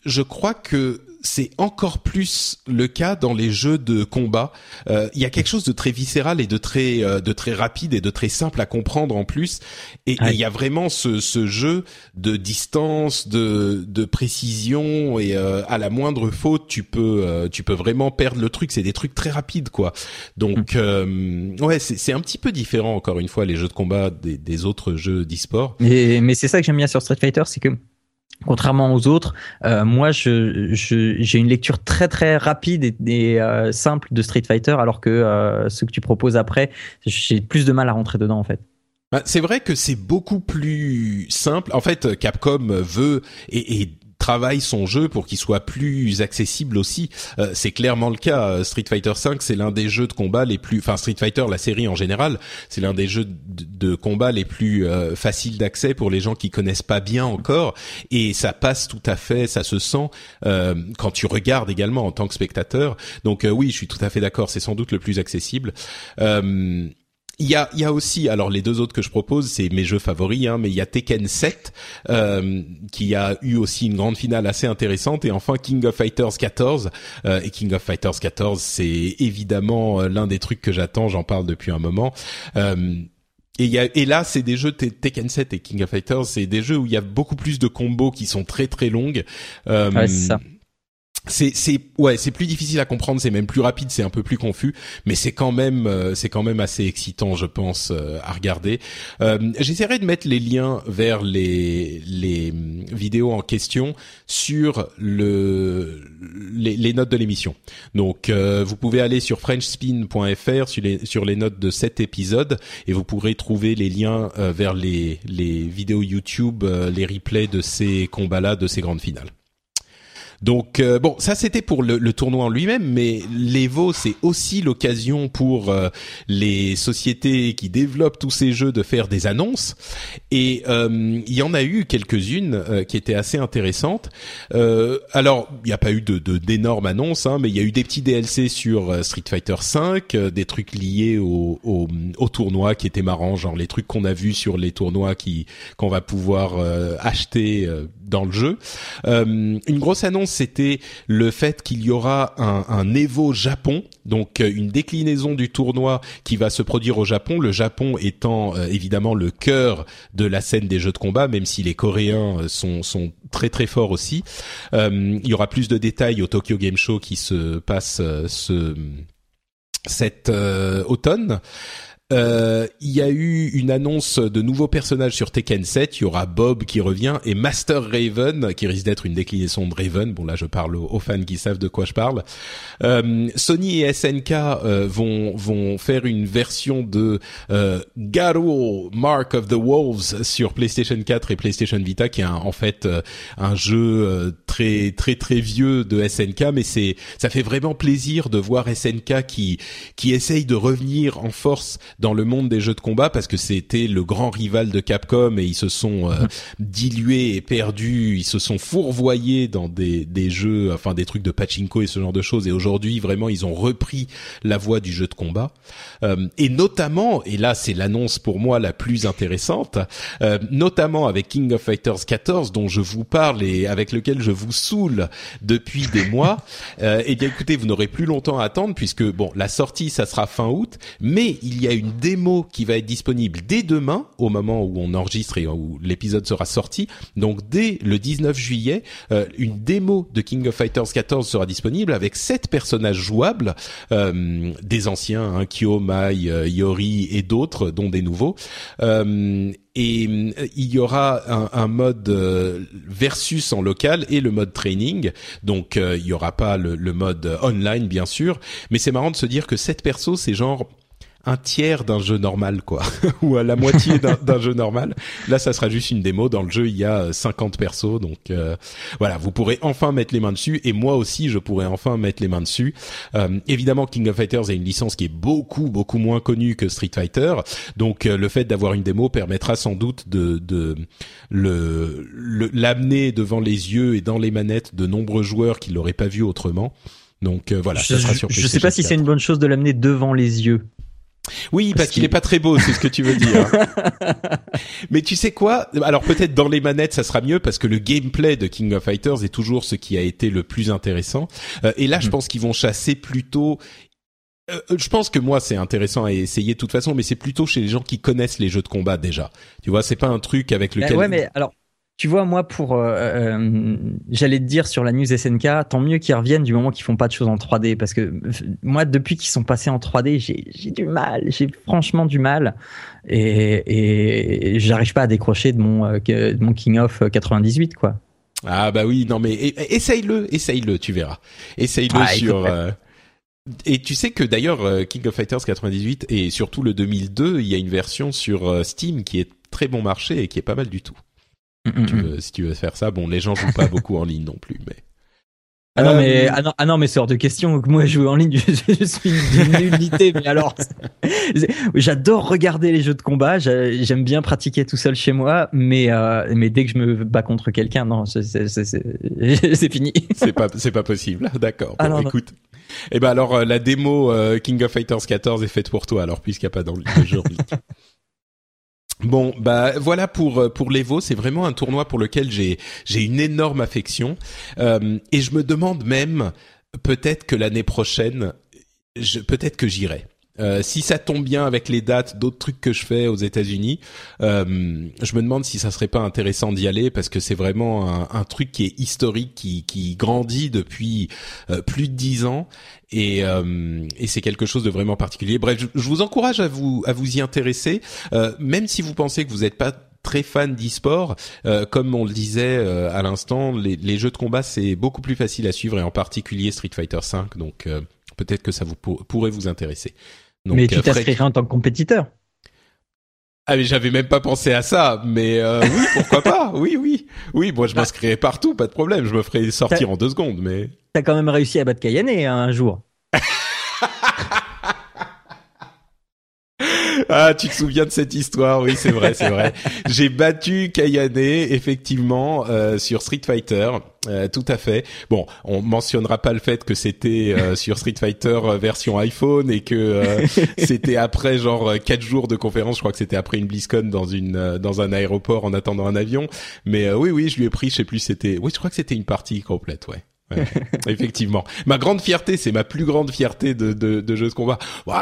je crois que c'est encore plus le cas dans les jeux de combat. Euh, il y a quelque chose de très viscéral et de très euh, de très rapide et de très simple à comprendre en plus. Et il y a vraiment ce, ce jeu de distance, de de précision et euh, à la moindre faute, tu peux tu peux vraiment perdre le truc. C'est des trucs très rapides quoi. Donc mm. ouais, c'est c'est un petit peu différent encore une fois les jeux de combat des, des autres jeux d'e-sport. Mais c'est ça que j'aime bien sur Street Fighter, c'est que Contrairement aux autres, euh, moi, j'ai une lecture très très rapide et, euh, simple de Street Fighter, alors que euh, ce que tu proposes après, j'ai plus de mal à rentrer dedans en fait. Bah, c'est vrai que c'est beaucoup plus simple. En fait, Capcom veut et travaille son jeu pour qu'il soit plus accessible aussi. Euh, c'est clairement le cas. Euh, Street Fighter V, c'est l'un des jeux de combat les plus, enfin Street Fighter, la série en général, c'est l'un des jeux de, combat les plus euh, faciles d'accès pour les gens qui connaissent pas bien encore. Et ça passe tout à fait, ça se sent quand tu regardes également en tant que spectateur. Donc oui, je suis tout à fait d'accord. C'est sans doute le plus accessible. Il y a, y a aussi, alors les deux autres que je propose, c'est mes jeux favoris, hein, mais il y a Tekken 7 euh, qui a eu aussi une grande finale assez intéressante, et enfin King of Fighters 14. Euh, et King of Fighters 14, c'est évidemment euh, l'un des trucs que j'attends, j'en parle depuis un moment. Euh, et, y a, et là, c'est des jeux Tekken 7 et King of Fighters, c'est des jeux où il y a beaucoup plus de combos qui sont très très longues. Euh, c'est c'est ouais c'est plus difficile à comprendre c'est même plus rapide c'est un peu plus confus mais c'est quand même euh, c'est quand même assez excitant je pense euh, à regarder. Euh, j'essaierai de mettre les liens vers les les hum, vidéos en question sur le les, les notes de l'émission. Donc vous pouvez aller sur frenchspin.fr sur les sur les notes de cet épisode et vous pourrez trouver les liens vers les les vidéos YouTube les replays de ces combats là de ces grandes finales donc euh, bon, ça c'était pour le, le, tournoi en lui-même, mais l'Evo c'est aussi l'occasion pour euh, les sociétés qui développent tous ces jeux de faire des annonces. Et euh, il y en a eu quelques-unes qui étaient assez intéressantes. alors il n'y a pas eu de d'énormes annonces, hein, mais il y a eu des petits DLC sur Street Fighter V, des trucs liés au, au, au, tournoi qui étaient marrants, genre les trucs qu'on a vus sur les tournois qui qu'on va pouvoir acheter dans le jeu. une grosse annonce c'était le fait qu'il y aura un, un Evo Japon, donc euh, une déclinaison du tournoi qui va se produire au Japon. Le Japon étant euh, évidemment le cœur de la scène des jeux de combat, même si les Coréens euh, sont, sont très très forts aussi. il y aura plus de détails au Tokyo Game Show qui se passe ce cet automne. Euh, il y a eu une annonce de nouveaux personnages sur Tekken 7. Il y aura Bob qui revient et Master Raven qui risque d'être une déclinaison de Raven. Bon là, je parle aux, fans qui savent de quoi je parle. Euh, Sony et SNK euh, vont vont faire une version de euh, Garou Mark of the Wolves sur PlayStation 4 et PlayStation Vita, qui est en fait euh, un jeu très très très vieux de SNK, mais c'est ça fait vraiment plaisir de voir SNK qui qui essaye de revenir en force dans le monde des jeux de combat parce que c'était le grand rival de Capcom et ils se sont euh, dilués et perdus, ils se sont fourvoyés dans des, des jeux, enfin des trucs de pachinko et ce genre de choses. Et aujourd'hui, vraiment, ils ont repris la voie du jeu de combat. Euh, et notamment, et là c'est l'annonce pour moi la plus intéressante, euh, notamment avec King of Fighters 14 dont je vous parle et avec lequel je vous saoule depuis des mois. et eh bien écoutez, vous n'aurez plus longtemps à attendre puisque bon, la sortie ça sera fin août, mais il y a une une démo qui va être disponible dès demain, au moment où on enregistre et où l'épisode sera sorti. Donc dès le 19 juillet, euh, une démo de King of Fighters 14 sera disponible avec sept personnages jouables, euh, des anciens, hein, Kyo, Mai, euh, Yori et d'autres, dont des nouveaux. et il y aura un, un mode versus en local et le mode training. Donc il y aura pas le, le mode online bien sûr, mais c'est marrant de se dire que cette perso c'est genre un tiers d'un jeu normal, quoi, ou à la moitié d'un jeu normal. Là, ça sera juste une démo. Dans le jeu, il y a 50 euh, persos, donc euh, voilà, vous pourrez enfin mettre les mains dessus, et moi aussi, je pourrais enfin mettre les mains dessus. Euh, évidemment, King of Fighters est une licence qui est beaucoup, beaucoup moins connue que Street Fighter, donc le fait d'avoir une démo permettra sans doute de, de le l'amener devant les yeux et dans les manettes de nombreux joueurs qui l'auraient pas vu autrement. Donc voilà, je, ça sera sur Je sais pas si c'est une bonne chose de l'amener devant les yeux. Oui, parce qu'il est pas très beau, c'est ce que tu veux dire. Mais tu sais quoi? Alors peut-être dans les manettes, ça sera mieux parce que le gameplay de King of Fighters est toujours ce qui a été le plus intéressant. Euh, et là, je hmm. pense qu'ils vont chasser plutôt. Euh, je pense que moi c'est intéressant à essayer de toute façon, mais c'est plutôt chez les gens qui connaissent les jeux de combat déjà. Tu vois, c'est pas un truc avec lequel. ouais, mais alors tu vois, moi, pour, euh, euh, j'allais te dire sur la news SNK, tant mieux qu'ils reviennent du moment qu'ils font pas de choses en 3D, parce que moi, depuis qu'ils sont passés en 3D, j'ai du mal, j'ai franchement du mal, et, et j'arrive pas à décrocher de mon, euh, de mon King of 98, quoi. Ah bah oui, non mais essaye-le, essaye-le, tu verras. Essaye-le ah, sur. Et tu sais que d'ailleurs King of Fighters 98 et surtout le 2002, il y a une version sur Steam qui est très bon marché et qui est pas mal du tout. Mm, mm, mm. si tu veux faire ça, bon, les gens jouent pas beaucoup en ligne non plus, mais. Ah non, mais, euh, ah non, ah non, mais c'est hors de question que moi jouer en ligne, je, suis une nullité, mais alors, j'adore regarder les jeux de combat, j'aime bien pratiquer tout seul chez moi, mais, euh, mais dès que je me bats contre quelqu'un, non, c'est fini. c'est pas, c'est pas possible, d'accord. Bon, écoute. Eh ben alors, euh, la démo King of Fighters 14 est faite pour toi, alors, puisqu'il n'y a pas dans le jeu en ligne. Bon, bah voilà pour euh, pour l'Evo, c'est vraiment un tournoi pour lequel j'ai j'ai une énorme affection euh, et je me demande même peut-être que l'année prochaine, peut-être que j'irai. Euh, si ça tombe bien avec les dates d'autres trucs que je fais aux États-Unis, euh, je me demande si ça serait pas intéressant d'y aller parce que c'est vraiment un, un, truc qui est historique, qui, qui grandit depuis euh, plus de dix ans et, euh, et c'est quelque chose de vraiment particulier. Bref, je, vous encourage à vous à vous y intéresser, même si vous pensez que vous n'êtes pas très fan d'e-sport, comme on le disait à l'instant, les, les, jeux de combat c'est beaucoup plus facile à suivre et en particulier Street Fighter V, donc peut-être que ça vous pourrait vous intéresser mais tu euh, t'inscrirais en tant que compétiteur ah mais j'avais même pas pensé à ça, mais euh, oui pourquoi pas, oui oui oui moi je bah. m'inscrirais partout, pas de problème, je me ferais sortir en deux secondes, mais t'as quand même réussi à battre Kayane un jour. Ah, tu te souviens de cette histoire? Oui, c'est vrai, c'est vrai. J'ai battu Kayane effectivement euh, sur Street Fighter. Euh, tout à fait. Bon, on mentionnera pas le fait que c'était euh, sur Street Fighter version iPhone et que c'était après genre quatre jours de conférence. Je crois que c'était après une BlizzCon dans une dans un aéroport en attendant un avion. Mais oui, oui, je lui ai pris. Je sais plus. C'était. Oui, je crois que c'était une partie complète. Ouais. effectivement. Ma grande fierté, c'est ma plus grande fierté de, de, de jeux de combat.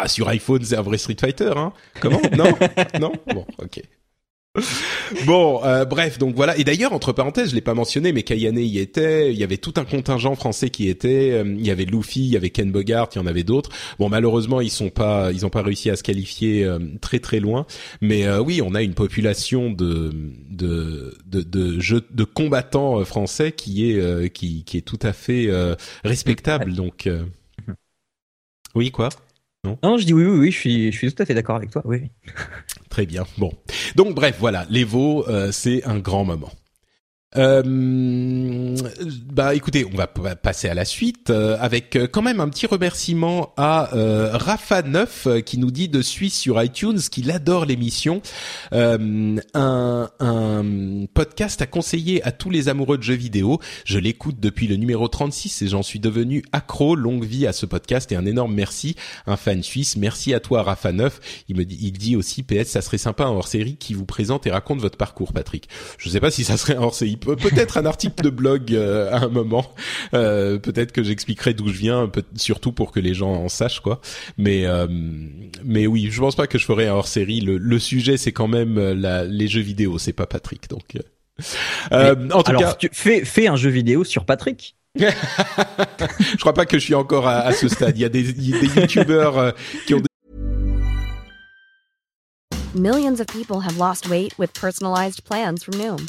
sur iPhone, c'est un vrai Street Fighter, hein Comment? Non? Non? Bon, ok. bon, euh, bref, donc voilà. Et d'ailleurs, entre parenthèses, je l'ai pas mentionné, mais Kayane y était. Il y avait tout un contingent français qui était. Euh, il y avait Luffy, il y avait Ken Bogart, il y en avait d'autres. Bon, malheureusement, ils sont pas, ils ont pas réussi à se qualifier euh, très très loin. Mais oui, on a une population de de de de, jeux, de combattants français qui est qui qui est tout à fait respectable. Donc oui, quoi? Non, je dis oui, oui, oui, je suis, je suis tout à fait d'accord avec toi. Oui. Très bien. Bon, donc bref, voilà, l'Evo, euh, c'est un grand moment. Euh, bah écoutez, on va passer à la suite euh, avec euh, quand même un petit remerciement à euh, Rafa Neuf qui nous dit de suite sur iTunes qu'il adore l'émission. un, un podcast à conseiller à tous les amoureux de jeux vidéo. Je l'écoute depuis le numéro 36 et j'en suis devenu accro. Longue vie à ce podcast et un énorme merci. Un fan suisse. Merci à toi Rafa Neuf. Il me dit, il dit aussi PS, ça serait sympa un hors série qui vous présente et raconte votre parcours, Patrick. Je sais pas si ça serait un hors série peut-être un article de blog euh, à un moment. Euh, peut-être que j'expliquerai d'où je viens, surtout pour que les gens en sachent quoi. Mais euh, mais oui, je pense pas que je ferai un hors série. Le, sujet c'est quand même la, les jeux vidéo, c'est pas Patrick. Donc en tout cas, tu fais fais un jeu vidéo sur Patrick. je crois pas que je suis encore à, ce stade. Il y a des, des youtubeurs qui ont Millions of people have lost weight with personalized plans from Noom.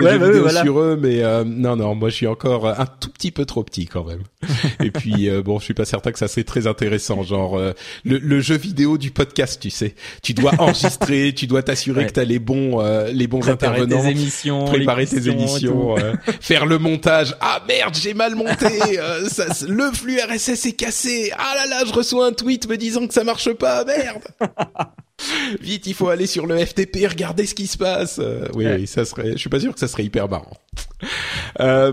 Ouais, jeux ouais, vidéo voilà. sur eux, mais euh, non, non, moi je suis encore un tout petit peu trop petit quand même. Et puis euh, bon, je suis pas certain que ça serait très intéressant, genre euh, le, le jeu vidéo du podcast, tu sais. Tu dois enregistrer, tu dois t'assurer Ouais. que t'as les bons, euh, les bons Préparer intervenants. tes émissions, préparer tes émissions, euh, faire le montage. Ah merde, j'ai mal monté. euh, ça, le flux RSS est cassé. Ah là là, je reçois un tweet me disant que ça marche pas. Merde. Vite, il faut aller sur le FTP, regarder ce qui se passe. Euh, oui, Ouais. oui, ça serait. Je suis pas sûr que ça serait hyper marrant. Euh,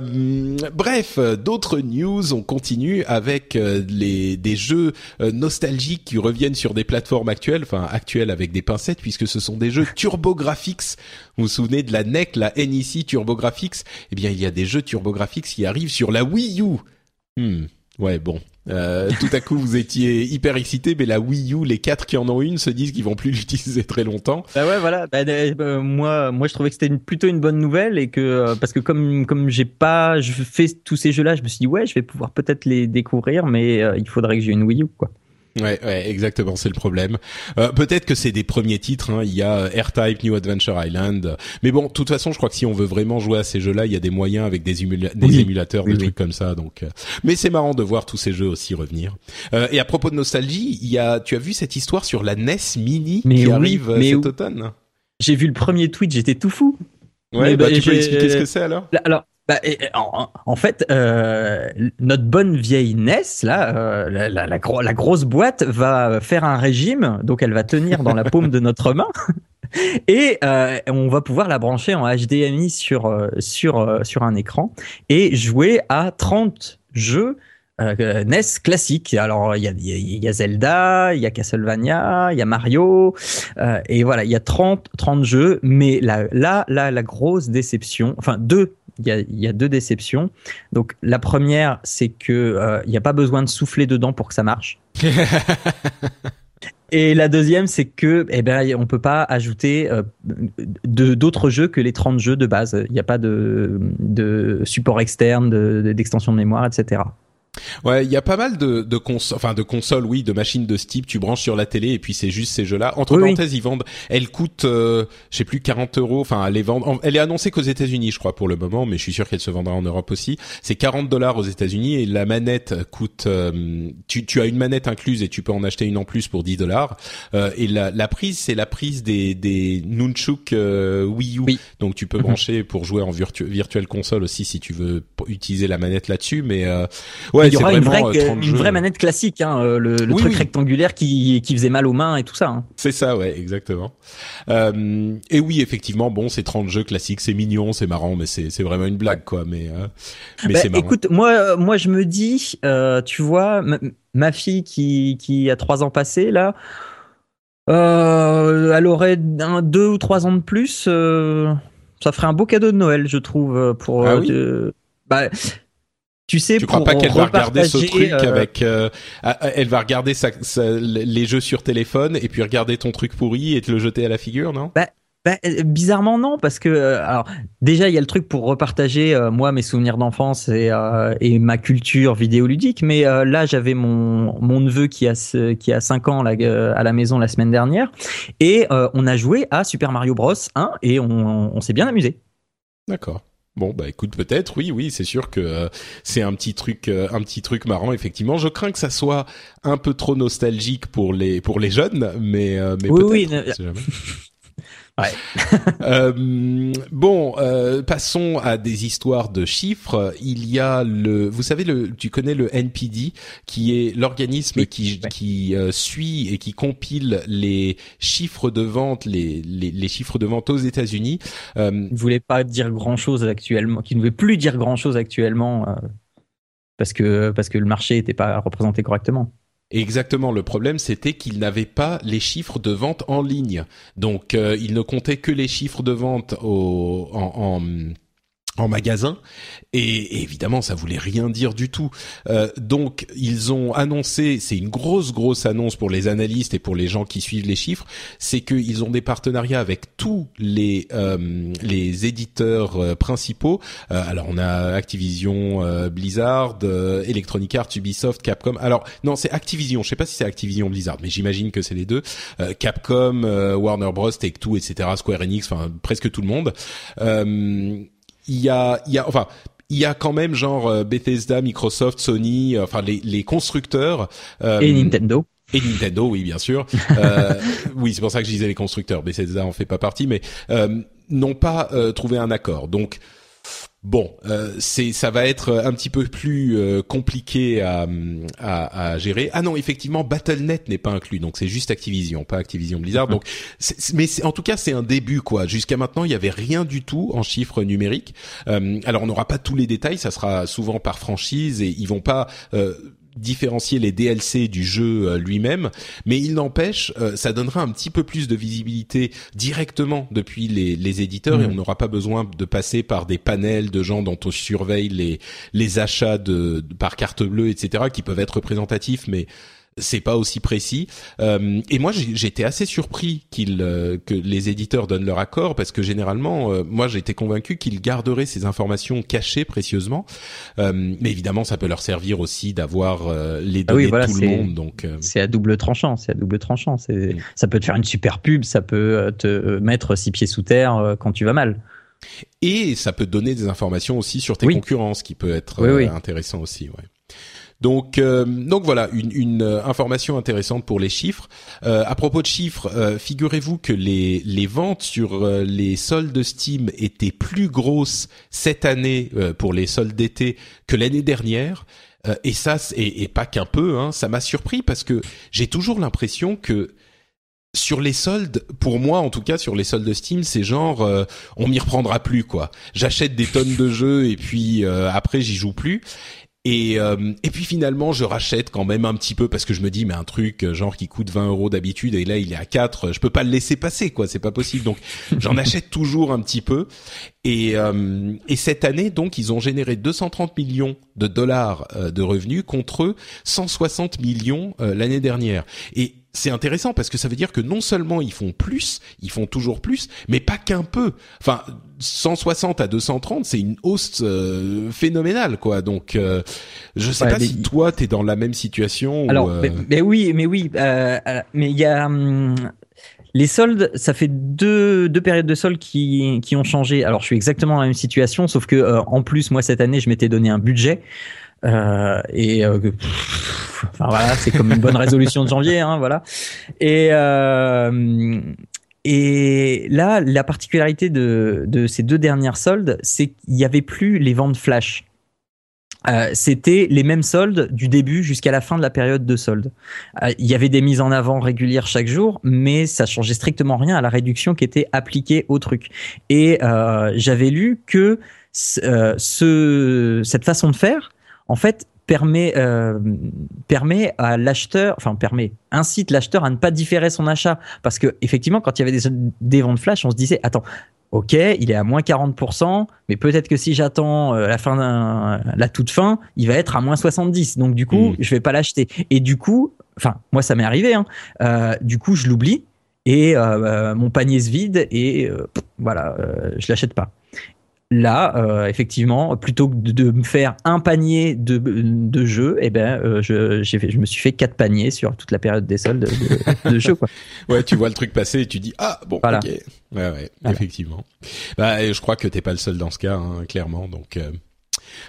bref, d'autres news. On continue avec euh, les des jeux nostalgiques qui reviennent sur des plateformes actuelles, enfin actuelles avec des pincettes, puisque ce sont des jeux TurboGrafx. Vous vous souvenez de la NEC, la NEC TurboGrafx Eh bien, il y a des jeux TurboGrafx qui arrivent sur la Wii U. Hmm. Ouais, bon. Euh, tout à coup, vous étiez hyper excité, mais la Wii U, les quatre qui en ont une se disent qu'ils vont plus l'utiliser très longtemps. Bah ouais, voilà. Bah, euh, bah, moi, moi, je trouvais que c'était plutôt une bonne nouvelle et que euh, parce que comme comme j'ai pas, je fais tous ces jeux-là, je me suis dit ouais, je vais pouvoir peut-être les découvrir, mais euh, il faudrait que j'ai une Wii U, quoi. Ouais, ouais, exactement, c'est le problème. Euh, Peut-être que c'est des premiers titres. Hein. Il y a R-Type, New Adventure Island, mais bon, de toute façon, je crois que si on veut vraiment jouer à ces jeux-là, il y a des moyens avec des, émula- des Oui. émulateurs, Oui, des oui. trucs comme ça. Donc, euh, mais c'est marrant de voir tous ces jeux aussi revenir. Euh, et à propos de nostalgie, il y a, tu as vu cette histoire sur la NES Mini Mais qui arrive euh, mais cet automne? J'ai vu le premier tweet, j'étais tout fou. Ouais, Mais bah, bah, tu peux expliquer ce que c'est alors? Alors, bah, et- en, en fait, euh, notre bonne vieille NES, là, euh, la, la, la gro- la grosse boîte va faire un régime, donc elle va tenir dans la paume de notre main. Et euh, on va pouvoir la brancher en HDMI sur, sur, sur un écran et jouer à 30 jeux euh, NES classiques. Alors, il y a, y Zelda, il y a Castlevania, il y a Mario, euh, et voilà, il y a 30, 30 jeux, mais là, là, là, la grosse déception, enfin deux, y a, il y a deux déceptions. Donc la première, c'est que euh, il n'y a pas besoin de souffler dedans pour que ça marche. Et la deuxième, c'est que, eh ben, on peut pas ajouter euh, d'autres jeux que les 30 jeux de base. Il n'y a pas de, de support externe, de- de- d'extension de mémoire, etc. Ouais, il y a pas mal de, de consoles, enfin de consoles, oui, de machines de ce type. Tu branches sur la télé et puis c'est juste ces jeux-là. Entre Oui, oui. parenthèses, ils vendent. Elle coûte, euh, je sais plus, 40 euros. Enfin, elle est Elle annoncée qu'aux États-Unis, je crois, pour le moment, mais je suis sûr qu'elle se vendra en Europe aussi. C'est 40 dollars aux États-Unis et la manette coûte. euh, tu, tu as une manette incluse et tu peux en acheter une en plus pour 10 dollars. Euh, et la, la prise, c'est la prise des des nunchuk euh, Wii U. Oui. Donc tu peux Mhm. brancher pour jouer en virtu virtual console aussi si tu veux utiliser la manette là-dessus. Mais euh, ouais, y aura une vraie, euh, 30 une jeux. vraie manette classique, hein, euh, le, le Oui, truc oui. rectangulaire qui, qui faisait mal aux mains et tout ça. hein. C'est ça, ouais, exactement. Euh, et oui, effectivement, bon, c'est 30 jeux classiques, c'est mignon, c'est marrant, mais c'est vraiment une blague, quoi. Mais euh, mais Bah, c'est marrant. écoute, moi, moi, je me dis, euh, tu vois, ma, ma fille qui, qui a trois ans passés là, elle aurait un, deux ou trois ans de plus. ça ferait un beau cadeau de Noël, je trouve, pour. Ah oui bah, tu sais, tu crois pas qu'elle va regarder ce truc euh, avec euh, ah, elle va regarder sa, sa- les jeux sur téléphone et puis regarder ton truc pourri et te le jeter à la figure, non? Bah, euh, bizarrement non, parce que euh, alors déjà il y a le truc pour repartager euh, moi mes souvenirs d'enfance et, euh, et ma culture vidéoludique, mais euh, là j'avais mon mon neveu qui a qui a 5 ans là, euh, à la maison la semaine dernière et euh, on a joué à Super Mario Bros 1 et on, on s'est bien amusé. D'accord. Bon bah écoute peut-être oui oui c'est sûr que euh, c'est un petit truc euh, un petit truc marrant effectivement. Je crains que ça soit un peu trop nostalgique pour les pour les jeunes mais euh, mais Oui, peut-être oui, on ne- sait jamais. Ouais. Euh, bon, euh, passons à des histoires de chiffres. Il y a le, vous savez le, tu connais le NPD, qui est l'organisme Oui, qui ouais. qui euh, suit et qui compile les chiffres de vente, les les, les chiffres de vente aux États-Unis. Euh, ne voulait pas dire grand chose actuellement, qui ne voulait plus dire grand chose actuellement euh, parce que parce que le marché n'était pas représenté correctement. Exactement. Le problème, c'était qu'ils n'avaient pas les chiffres de vente en ligne. Donc, euh, ne comptaient que les chiffres de vente au, en, en en magasin et, évidemment ça voulait rien dire du tout. Euh, donc ils ont annoncé, c'est une grosse grosse annonce pour les analystes et pour les gens qui suivent les chiffres, c'est qu'ils ont des partenariats avec tous les euh, les éditeurs euh, principaux. Euh, alors on a Activision, euh, Blizzard, Electronic Arts, Ubisoft, Capcom. Alors non c'est Activision, je sais pas si c'est Activision Blizzard, mais j'imagine que c'est les deux. Capcom, Warner Bros, Take Two, etc. Square Enix, enfin presque tout le monde il y a, il y a, enfin, il y a quand même genre euh, Bethesda, Microsoft, Sony, euh, enfin les, les constructeurs euh, et Nintendo. Et Nintendo, oui, bien sûr. euh, oui, c'est pour ça que je disais les constructeurs. Bethesda en fait pas partie, mais euh, n'ont pas trouvé un accord. Donc Bon, euh, c'est ça va être un petit peu plus euh, compliqué à, à, à, gérer. Ah non, effectivement, BattleNet n'est pas inclus, donc c'est juste Activision, pas Activision Blizzard. Donc, mais en tout cas, c'est un début quoi. Jusqu'à maintenant, il y avait rien du tout en chiffres numériques. Euh, alors, on n'aura pas tous les détails, ça sera souvent par franchise et ils vont pas euh, différencier les DLC du jeu euh, lui-même, mais il n'empêche, euh, ça donnera un petit peu plus de visibilité directement depuis les, les éditeurs et mmh. on n'aura pas besoin de passer par des panels de gens dont on surveille les, les achats de, par carte bleue, etc., qui peuvent être représentatifs, mais c'est pas aussi précis. Euh, et moi, j'étais assez surpris qu'ils euh, que les éditeurs donnent leur accord parce que généralement, euh, moi, j'étais convaincu qu'ils garderaient ces informations cachées précieusement. Euh, mais évidemment, ça peut leur servir aussi d'avoir les ah données de tout le monde. Donc, c'est à double tranchant. C'est à double tranchant. C'est, mm. ça peut te faire une super pub, ça peut te mettre six pieds sous terre quand tu vas mal. Et ça peut donner des informations aussi sur tes concurrents, ce qui peut être intéressant aussi. Ouais. Donc, euh, donc voilà, une, euh, information intéressante pour les chiffres. Euh, à propos de chiffres, euh, figurez-vous que les, les ventes sur les soldes Steam étaient plus grosses cette année pour les soldes d'été que l'année dernière. et ça, et, pas qu'un peu, hein, ça m'a surpris parce que j'ai toujours l'impression que sur les soldes, pour moi en tout cas sur les soldes Steam, c'est genre on m'y reprendra plus quoi. J'achète des tonnes de jeux et puis après j'y joue plus. Et, euh, et puis finalement, je rachète quand même un petit peu parce que je me dis, mais un truc euh, genre qui coûte 20 euros d'habitude et là il est à 4, je peux pas le laisser passer, quoi. C'est pas possible. Donc j'en achète toujours un petit peu. Et, euh, et cette année, donc, ils ont généré 230 millions de dollars de revenus contre 160 millions l'année dernière. Et c'est intéressant parce que ça veut dire que non seulement ils font plus, ils font toujours plus, mais pas qu'un peu. Enfin, 160 à 230, c'est une hausse euh, phénoménale, quoi. Donc, euh, je sais pas si toi t'es dans la même situation. Alors, euh, mais, oui, mais oui, mais il y a hum, les soldes, ça fait deux, deux périodes de soldes qui, qui ont changé. Alors, je suis exactement dans la même situation, sauf que en plus, moi cette année, je m'étais donné un budget. Euh, et euh, enfin voilà, c'est comme une bonne résolution de janvier, hein, voilà. Et euh, et là, la particularité de, ces deux dernières soldes, c'est qu'il n'y avait plus les ventes flash. C'était les mêmes soldes du début jusqu'à la fin de la période de solde. Euh, il y avait des mises en avant régulières chaque jour, mais ça changeait strictement rien à la réduction qui était appliquée au truc. Et j'avais lu que ce, cette façon de faire en fait, permet euh, permet à l'acheteur, enfin permet incite l'acheteur à ne pas différer son achat parce que effectivement quand il y avait des, des ventes flash, on se disait attends Ok, il est à moins 40%, mais peut-être que si j'attends euh, la fin la toute fin, il va être à moins 70. Donc du coup, hmm. je vais pas l'acheter. Et du coup, enfin, moi ça m'est arrivé. Hein, euh, du coup, je l'oublie et euh, mon panier se vide et voilà, je l'achète pas. Là, euh, effectivement, plutôt que de, me faire un panier de, de jeux, eh ben, euh, je, fait, je me suis fait quatre paniers sur toute la période des soldes de, de jeux. Quoi. ouais, tu vois le truc passer et tu dis ah bon, ok, ouais, ouais, effectivement. Bah, je crois que t'es pas le seul dans ce cas, hein, clairement. Donc euh,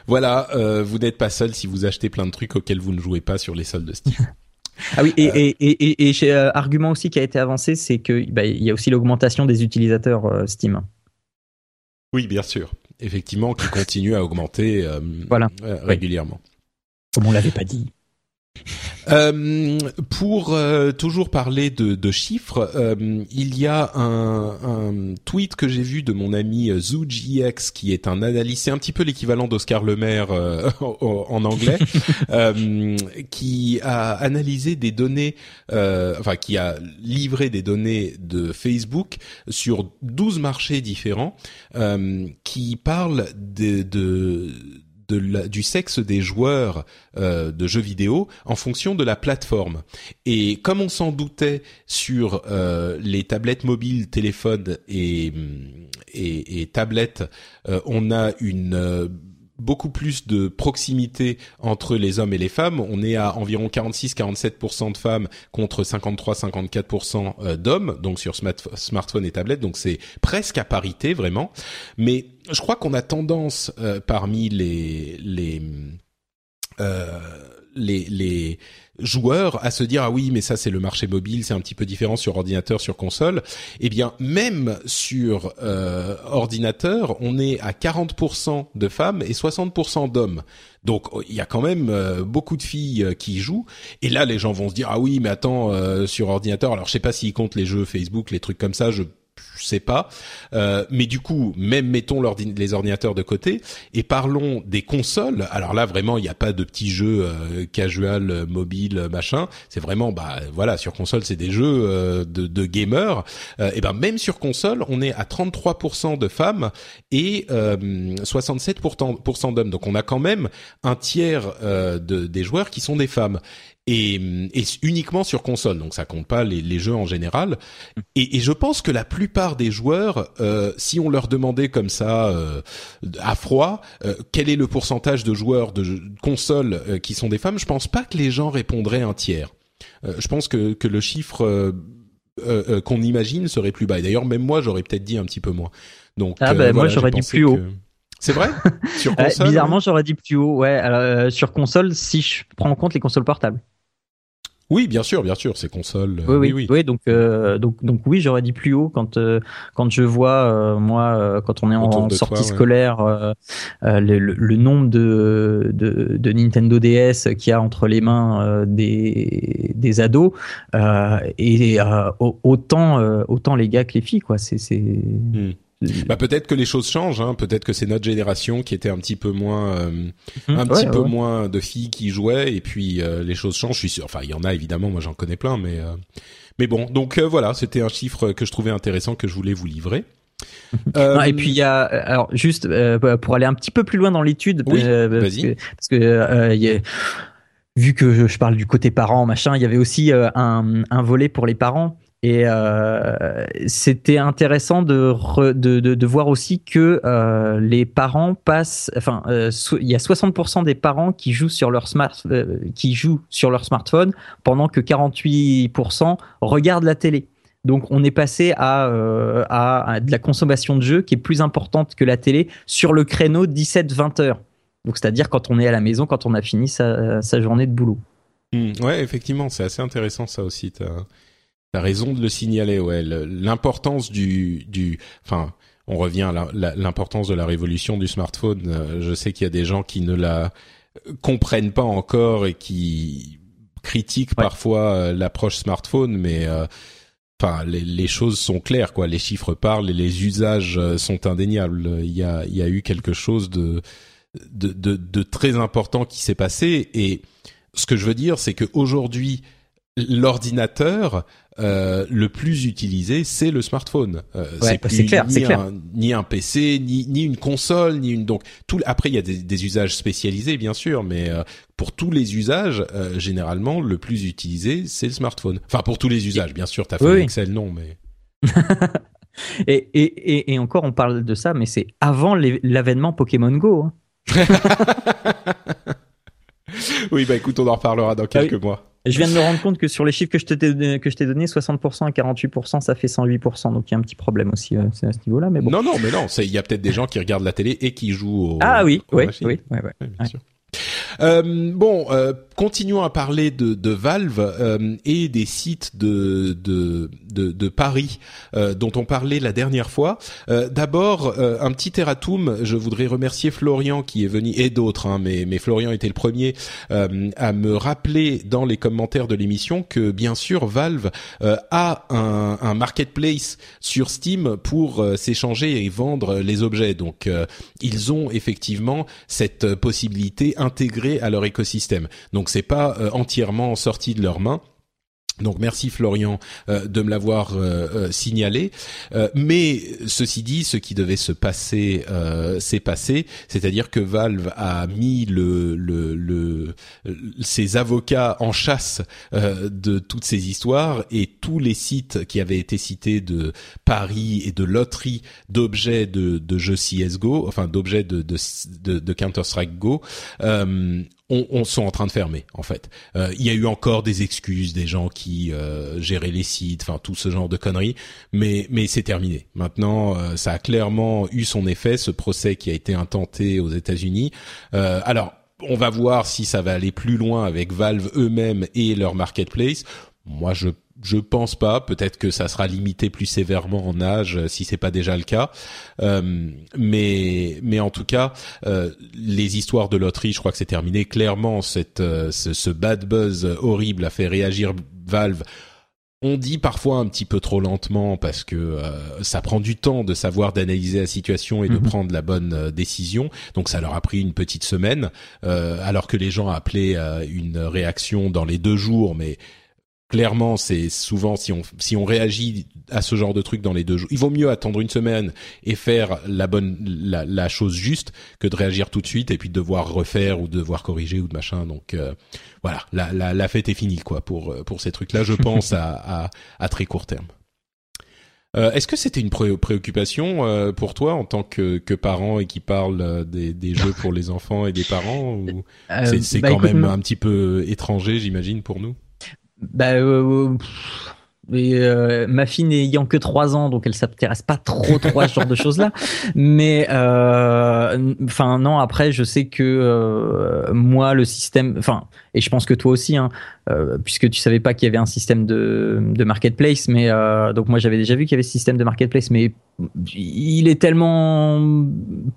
voilà, vous n'êtes pas seul si vous achetez plein de trucs auxquels vous ne jouez pas sur les soldes de Steam. Ah oui, et, et, et, et chez, argument aussi qui a été avancé, c'est que bah, il y a aussi l'augmentation des utilisateurs Steam. Oui, bien sûr. Effectivement, qui continue à augmenter euh, voilà. Euh, régulièrement. Comme on l'avait pas dit. Euh, pour euh, toujours parler de, de chiffres, euh, il y a un, un tweet que j'ai vu de mon ami ZooGX, qui est un analyste, c'est un petit peu l'équivalent d'Oscar Lemaire en, en, anglais, qui a analysé des données, enfin qui a livré des données de Facebook sur 12 marchés différents, qui parlent de, de de du sexe des joueurs euh, de jeux vidéo en fonction de la plateforme. Et comme on s'en doutait sur euh, les tablettes mobiles, téléphones et, et, et tablettes, euh, on a une euh, beaucoup plus de proximité entre les hommes et les femmes. On est à environ 46-47% de femmes contre 53-54% euh, d'hommes, donc sur smartphone et tablette. Donc c'est presque à parité vraiment. Mais je crois qu'on a tendance euh, parmi les les euh, les, les joueurs à se dire ah oui mais ça c'est le marché mobile c'est un petit peu différent sur ordinateur sur console. Eh bien même sur euh, ordinateur on est à 40% de femmes et 60% d'hommes. Donc il y a quand même beaucoup de filles qui jouent. Et là les gens vont se dire ah oui mais attends sur ordinateur alors je sais pas s'ils comptent les jeux Facebook les trucs comme ça je je sais pas. Euh, mais du coup, même mettons les ordinateurs de côté et parlons des consoles. Alors là, vraiment, il n'y a pas de petits jeux euh, casual, euh, mobile, machin. C'est vraiment, bah voilà, sur console, c'est des jeux euh, de, de, gamers. Euh, et ben même sur console, on est à 33% de femmes et 67% d'hommes. Donc on a quand même un tiers de, des joueurs qui sont des femmes et, et, uniquement sur console, donc ça compte pas les, les jeux en général. Et, et, je pense que la plupart des joueurs, euh, si on leur demandait comme ça euh, à froid, euh, quel est le pourcentage de joueurs de console euh, qui sont des femmes, je pense pas que les gens répondraient un tiers. Euh, je pense que, que le chiffre qu'on imagine serait plus bas. Et d'ailleurs, même moi, j'aurais peut-être dit un petit peu moins. Donc, ah ben moi, j'aurais dit plus haut. C'est vrai? Sur console Bizarrement, j'aurais dit plus haut. Ouais, alors, sur console, si je prends en compte les consoles portables. Oui, bien sûr, bien sûr, ces consoles. Oui, oui, oui. oui donc, euh, donc, donc, oui, j'aurais dit plus haut quand euh, quand je vois euh, moi quand on est en, sortie toi, scolaire ouais. le, le, nombre de, de, de Nintendo DS qu'il y a entre les mains des des ados et autant autant les gars que les filles quoi. C'est c'est. Hmm. Bah peut-être que les choses changent. Hein. Peut-être que c'est notre génération qui était un petit peu moins, euh, mmh, un petit ouais, peu moins de filles qui jouaient, et puis euh, les choses changent. Je suis sûr. Enfin, il y en a évidemment. Moi, j'en connais plein, mais euh, mais bon. Donc voilà, c'était un chiffre que je trouvais intéressant que je voulais vous livrer. non, et puis il y a alors juste pour aller un petit peu plus loin dans l'étude, oui, parce que, parce que y a, vu que je parle du côté parent machin, il y avait aussi un, un volet pour les parents et euh, c'était intéressant de, de, de, voir aussi que euh, les parents passent, enfin, euh, il y a 60% des parents qui jouent sur leur smart, qui jouent sur leur smartphone, pendant que 48% regardent la télé. Donc on est passé à, à, de la consommation de jeux qui est plus importante que la télé sur le créneau 17-20 heures. Donc c'est-à-dire quand on est à la maison, quand on a fini sa, journée de boulot. Mmh, ouais, effectivement, c'est assez intéressant ça aussi. Raison de le signaler, ouais. L'importance du, du, enfin, on revient à l'importance de la révolution du smartphone. Euh, je sais qu'il y a des gens qui ne la comprennent pas encore et qui critiquent ouais. parfois euh, l'approche smartphone, mais euh, enfin, les, les, choses sont claires, quoi. Les chiffres parlent et les usages sont indéniables. Il y a, il y a eu quelque chose de, de, de, de très important qui s'est passé et ce que je veux dire, c'est qu'aujourd'hui, l'ordinateur euh, le plus utilisé, c'est le smartphone. Euh, ouais, c'est clair, ni, clair. Un, ni un PC, ni, ni une console, ni une donc tout. Après, il y a des, des usages spécialisés, bien sûr, mais euh, pour tous les usages, généralement, le plus utilisé, c'est le smartphone. Enfin, pour tous les usages, bien sûr. T'as fait oui. Excel, non, mais. et, et, et, encore, on parle de ça, mais c'est avant l'avènement Pokémon Go. Hein. oui, bah écoute, on en reparlera dans quelques ah oui. mois. Je viens de me rendre compte que sur les chiffres que je t'ai que je t'ai donné, 60% à 48%, ça fait 108%. Donc il y a un petit problème aussi euh, à ce niveau-là. Mais bon. Non, non, mais non. Il y a peut-être des gens qui regardent la télé et qui jouent au. Ah oui, oui, oui, oui, bien sûr. Euh, bon, euh, continuons à parler de, de Valve euh, et des sites de de de, de Paris euh, dont on parlait la dernière fois. Euh, D'abord, euh, un petit erratum. Je voudrais remercier Florian qui est venu et d'autres, hein, mais mais Florian était le premier à me rappeler dans les commentaires de l'émission que bien sûr Valve a un, un marketplace sur Steam pour s'échanger et vendre les objets. Donc ils ont effectivement cette possibilité intégrée à leur écosystème. Donc c'est pas euh, entièrement sorti de leurs mains. Donc merci Florian euh, de me l'avoir euh, euh, signalé. Euh, mais ceci dit, ce qui devait se passer euh, s'est passé, c'est-à-dire que Valve a mis le, le, le ses avocats en chasse euh, de toutes ces histoires et tous les sites qui avaient été cités de paris et de loterie d'objets de, de jeux CS:GO, enfin d'objets de, de, de, de Counter Strike Go. On, on sont en train de fermer en fait. Euh, Il y a eu encore des excuses des gens qui euh, géraient les sites, enfin tout ce genre de conneries, mais mais c'est terminé. Maintenant, euh, ça a clairement eu son effet ce procès qui a été intenté aux États-Unis. Euh, alors on va voir si ça va aller plus loin avec Valve eux-mêmes et leur marketplace. Moi, je je pense pas. Peut-être que ça sera limité plus sévèrement en âge euh, si c'est pas déjà le cas. Euh, mais mais en tout cas, euh, les histoires de loterie, je crois que c'est terminé. Clairement, cette euh, ce, ce bad buzz horrible a fait réagir Valve. On dit parfois un petit peu trop lentement parce que euh, ça prend du temps de savoir d'analyser la situation et de Mhm. prendre la bonne décision. Donc ça leur a pris une petite semaine, euh, alors que les gens appelaient à une réaction dans les deux jours. Mais clairement, c'est souvent si on si on réagit à ce genre de truc dans les deux jours, il vaut mieux attendre une semaine et faire la bonne la, la chose juste que de réagir tout de suite et puis de devoir refaire ou de devoir corriger ou de machin. Donc euh, voilà, la, la la fête est finie quoi pour euh, pour ces trucs-là. Je pense à, à à très court terme. Euh, Est-ce que c'était une pré- préoccupation euh, pour toi en tant que, que parent et qui parle euh, des, des jeux pour les enfants et des parents ou Euh, c'est bah, quand écoute, même un petit peu étranger, j'imagine, pour nous? Bah, euh, et, euh, ma fille n'ayant que 3 ans, donc elle s'intéresse pas trop trop à ce genre de choses-là. Mais euh, enfin non, après je sais que euh, moi le système, enfin et je pense que toi aussi, hein, euh, puisque tu savais pas qu'il y avait un système de, marketplace, mais euh, donc moi j'avais déjà vu qu'il y avait ce système de marketplace, mais il est tellement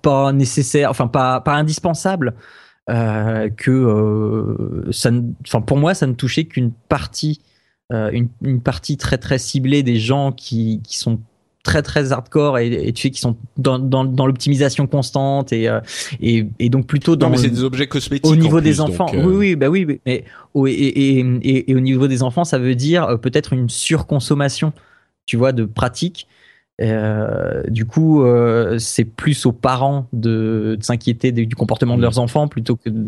pas nécessaire, enfin pas pas indispensable. Euh, que euh, ça, enfin pour moi ça ne touchait qu'une partie euh, une, une partie très très ciblée des gens qui, qui sont très très hardcore et, et tu sais qui sont dans, dans, dans l'optimisation constante et, euh, et et donc plutôt dans Non, mais c'est des objets cosmétiques. au en niveau plus, des donc, enfants, euh, oui, oui, bah oui, mais et, et, et, au niveau des enfants, ça veut dire peut-être une surconsommation, tu vois, de pratiques. Euh, du coup, euh, c'est plus aux parents de, de s'inquiéter du comportement de Mm. leurs enfants plutôt que de,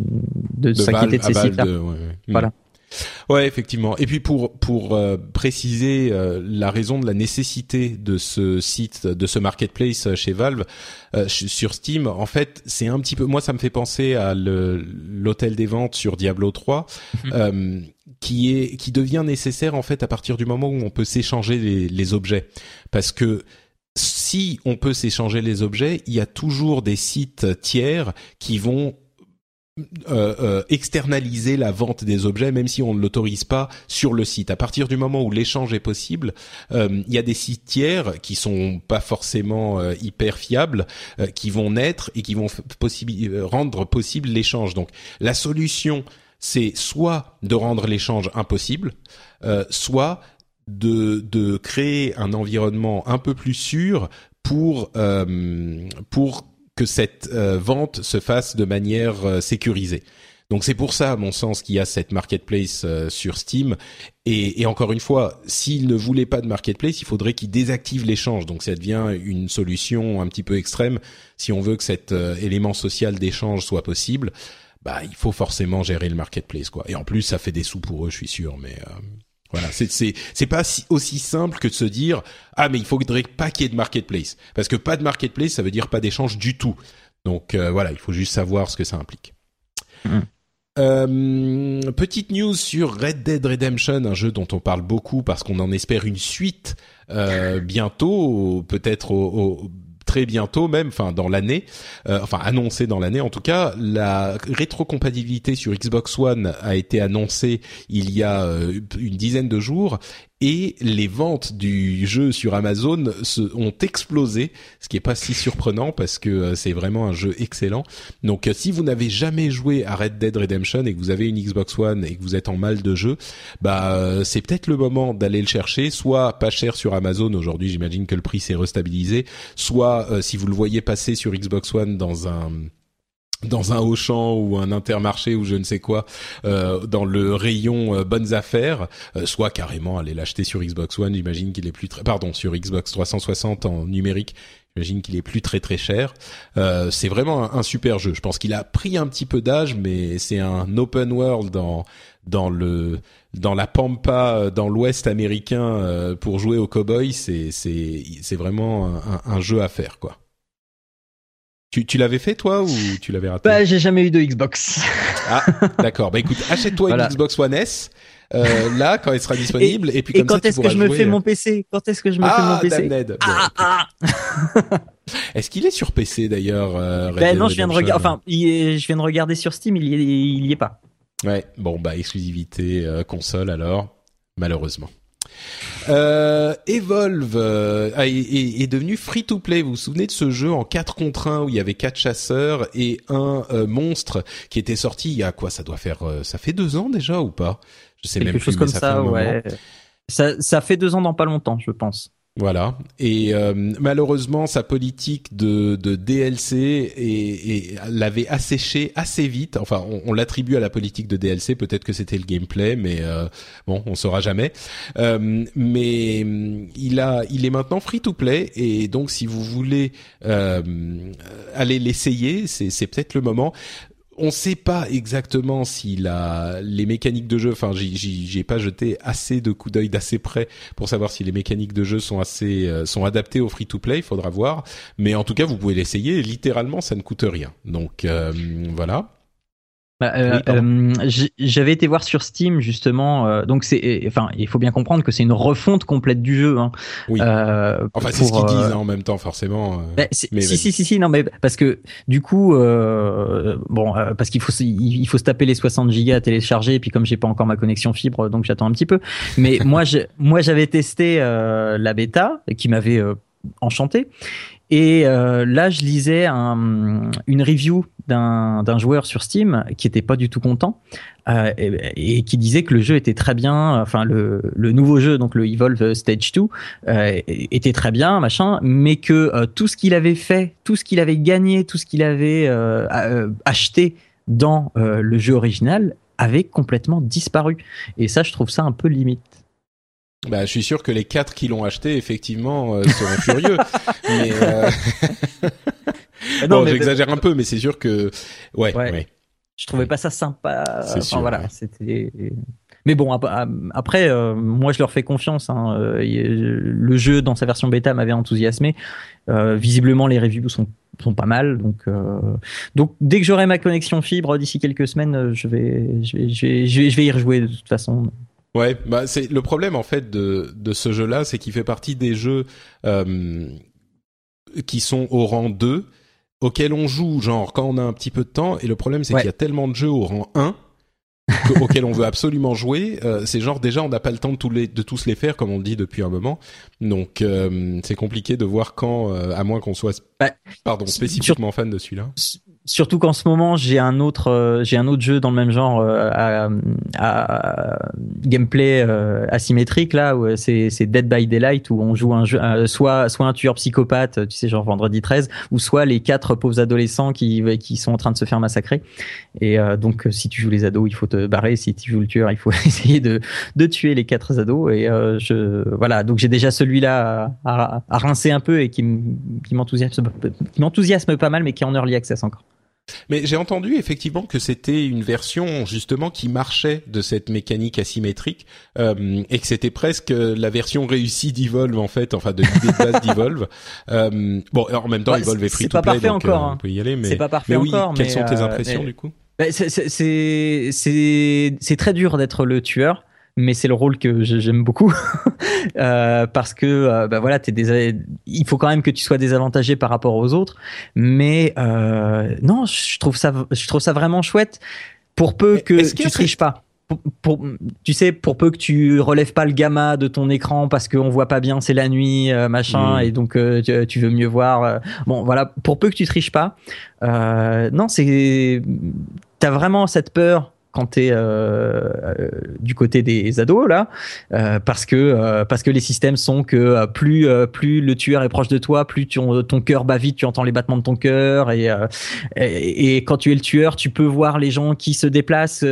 de de s'inquiéter de ces sites-là. ouais, ouais. Mm. Voilà. Ouais, effectivement. Et puis pour pour euh, préciser euh, la raison de la nécessité de ce site, de ce marketplace chez Valve euh, sur Steam, en fait, c'est un petit peu. Moi, ça me fait penser à l'hôtel des ventes sur Diablo 3, Mhm. euh, qui est qui devient nécessaire en fait à partir du moment où on peut s'échanger les, les objets, parce que si on peut s'échanger les objets, il y a toujours des sites tiers qui vont euh, euh, externaliser la vente des objets, même si on ne l'autorise pas sur le site. À partir du moment où l'échange est possible, euh, il y a des sites tiers qui sont pas forcément euh, hyper fiables, euh, qui vont naître et qui vont rendre possible l'échange. Donc la solution, c'est soit de rendre l'échange impossible, soit de, de créer un environnement un peu plus sûr pour euh, pour que cette euh, vente se fasse de manière euh, sécurisée. Donc c'est pour ça, à mon sens, qu'il y a cette marketplace euh, sur Steam. Et, et encore une fois, s'il ne voulait pas de marketplace, il faudrait qu'il désactive l'échange. Donc ça devient une solution un petit peu extrême. Si on veut que cet euh, élément social d'échange soit possible, bah il faut forcément gérer le marketplace, quoi. Et en plus, ça fait des sous pour eux, je suis sûr. Mais euh, voilà, c'est c'est c'est pas si- aussi simple que de se dire ah mais il faudrait pas qu'il y ait de marketplace parce que pas de marketplace ça veut dire pas d'échange du tout. Donc euh, voilà, il faut juste savoir ce que ça implique. Mhm. Euh, petite news sur Red Dead Redemption, un jeu dont on parle beaucoup parce qu'on en espère une suite euh, bientôt, peut-être au, au- très bientôt même, enfin dans l'année, euh, enfin annoncé dans l'année. En tout cas, la rétrocompatibilité sur Xbox One a été annoncée il y a euh, une dizaine de jours et les ventes du jeu sur Amazon se, ont explosé, ce qui est pas si surprenant parce que euh, c'est vraiment un jeu excellent. Donc euh, si vous n'avez jamais joué à Red Dead Redemption et que vous avez une Xbox One et que vous êtes en mal de jeu, bah euh, c'est peut-être le moment d'aller le chercher, soit pas cher sur Amazon aujourd'hui, j'imagine que le prix s'est restabilisé, soit si vous le voyez passer sur Xbox One dans un dans un Auchan ou un Intermarché ou je ne sais quoi euh, dans le rayon euh, bonnes affaires, euh, soit carrément aller l'acheter sur Xbox One. J'imagine qu'il est plus très, pardon sur Xbox 360 en numérique. J'imagine qu'il est plus très très cher. c'est vraiment un, super jeu. Je pense qu'il a pris un petit peu d'âge, mais c'est un open world dans dans le dans la pampa dans l'Ouest américain pour jouer au cowboy. C'est c'est c'est vraiment un, un jeu à faire quoi. Tu, tu l'avais fait toi ou tu l'avais raté Bah j'ai jamais eu de Xbox. Ah d'accord. Bah écoute, achète-toi une Xbox One S. Euh, là quand elle sera disponible et, puis comme et quand est-ce que je me fais mon PC Quand est-ce que je me fais mon PC ah, ah, ah. Est-ce qu'il est sur PC d'ailleurs euh, Ben non, je viens de regarder. Enfin, je viens de regarder sur Steam. Il y est, il y est pas. Ouais. Bon bah exclusivité euh, console alors malheureusement. Euh, Evolve euh, est, devenu free to play. Vous vous souvenez de ce jeu en 4 contre 1 où il y avait quatre chasseurs et un euh, monstre qui était sorti il y a quoi? Ça doit faire ça fait deux ans déjà ou pas? Je sais même plus. Chose comme ça, ouais. Ça, ça fait deux ans dans pas longtemps, je pense. Voilà. Et euh, malheureusement, sa politique de, de DLC l'avait asséché assez vite. Enfin, on, l'attribue à la politique de DLC. Peut-être que c'était le gameplay, mais euh, bon, on saura jamais. Euh, mais il a, il est maintenant free to play et donc si vous voulez aller l'essayer, c'est peut-être le moment on ne sait pas exactement si la, les mécaniques de jeu, enfin, j'y ai pas jeté assez de coups d'œil d'assez près pour savoir si les mécaniques de jeu sont assez, euh, sont adaptées au free-to-play. Il faudra voir. Mais en tout cas, vous pouvez l'essayer. Littéralement, ça ne coûte rien. Donc euh, voilà. Bah, euh, euh, j'avais été voir sur Steam justement, euh, donc c'est, enfin, il faut bien comprendre que c'est une refonte complète du jeu. Hein. Oui. enfin, c'est ce qu'ils disent hein, en même temps, forcément. Bah, mais si, si, si, si, non, mais parce que du coup, bon, parce qu'il faut, il, faut se taper les 60 gigas à télécharger, et puis comme j'ai pas encore ma connexion fibre, donc j'attends un petit peu. Mais moi, moi, j'avais testé la bêta qui m'avait enchanté. Et euh, là, je lisais un, une review d'un joueur sur Steam qui était pas du tout content euh, et, qui disait que le jeu était très bien, enfin le, le nouveau jeu, donc le Evolve Stage 2, euh, était très bien, machin, mais que euh, tout ce qu'il avait fait, tout ce qu'il avait gagné, tout ce qu'il avait euh, acheté dans le jeu original avait complètement disparu. Et ça, je trouve ça un peu limite. Bah, je suis sûr que les quatre qui l'ont acheté, effectivement, euh, seront furieux. Mais euh... non, j'exagère un peu, mais c'est sûr que, ouais, ouais. Je trouvais pas ça sympa. C'est sûr. Voilà, c'était. Mais bon, après, euh, moi, je leur fais confiance. Hein. Euh, le jeu, dans sa version bêta, m'avait enthousiasmé. visiblement, les reviews sont sont pas mal. Donc, donc dès que j'aurai ma connexion fibre d'ici quelques semaines, je vais, je vais, je vais, je vais y rejouer de toute façon. Ouais, bah c'est le problème en fait de de ce jeu-là, c'est qu'il fait partie des jeux euh, qui sont au rang 2 auxquels on joue genre quand on a un petit peu de temps et le problème c'est qu'il y a tellement de jeux au rang 1 auxquels on veut absolument jouer, euh, c'est genre déjà on n'a pas le temps de tous les de tous les faire comme on dit depuis un moment. Donc euh, c'est compliqué de voir quand euh, à moins qu'on soit bah, pardon spécifiquement fan de celui-là surtout qu'en ce moment j'ai un autre euh, j'ai un autre jeu dans le même genre euh, à, gameplay euh, asymétrique là où c'est c'est Dead by Daylight où on joue un jeu soit soit un tueur psychopathe tu sais genre vendredi 13 ou soit les quatre pauvres adolescents qui qui sont en train de se faire massacrer. Et donc si tu joues les ados il faut te barrer. Si tu joues le tueur il faut essayer de de tuer les quatre ados. Et je voilà. Donc j'ai déjà celui-là à, à, rincer un peu et qui m'enthousiasme qui m'enthousiasme pas mal mais qui est en early access encore mais j'ai entendu effectivement que c'était une version justement qui marchait de cette mécanique asymétrique euh, et que c'était presque la version réussie d'Evolve en fait, enfin de l'idée de base d'Evolve. Euh, bon, en même temps, Evolve est free to play, donc encore, euh, on peut y aller. Mais c'est pas parfait oui, encore. Quelles sont tes impressions du coup? Bah, C'est c'est c'est très dur d'être le tueur mais c'est le rôle que j'aime beaucoup euh, parce que euh, bah voilà, t'es des, il faut quand même que tu sois désavantagé par rapport aux autres. Mais euh, non, je trouve ça, je trouve ça vraiment chouette. Pour peu que tu triches pas. Pour, tu sais, pour peu que tu relèves pas le gamma de ton écran parce qu'on voit pas bien, c'est la nuit, euh, machin, mm. et donc euh, tu, tu, veux mieux voir. Euh, bon, voilà, pour peu que tu triches pas. non, c'est, t'as vraiment cette peur quand tu es euh, euh, du côté des ados là euh, parce que euh, parce que les systèmes sont que euh, plus plus le tueur est proche de toi plus ton, cœur bat vite tu entends les battements de ton cœur et, et, et quand tu es le tueur tu peux voir les gens qui se déplacent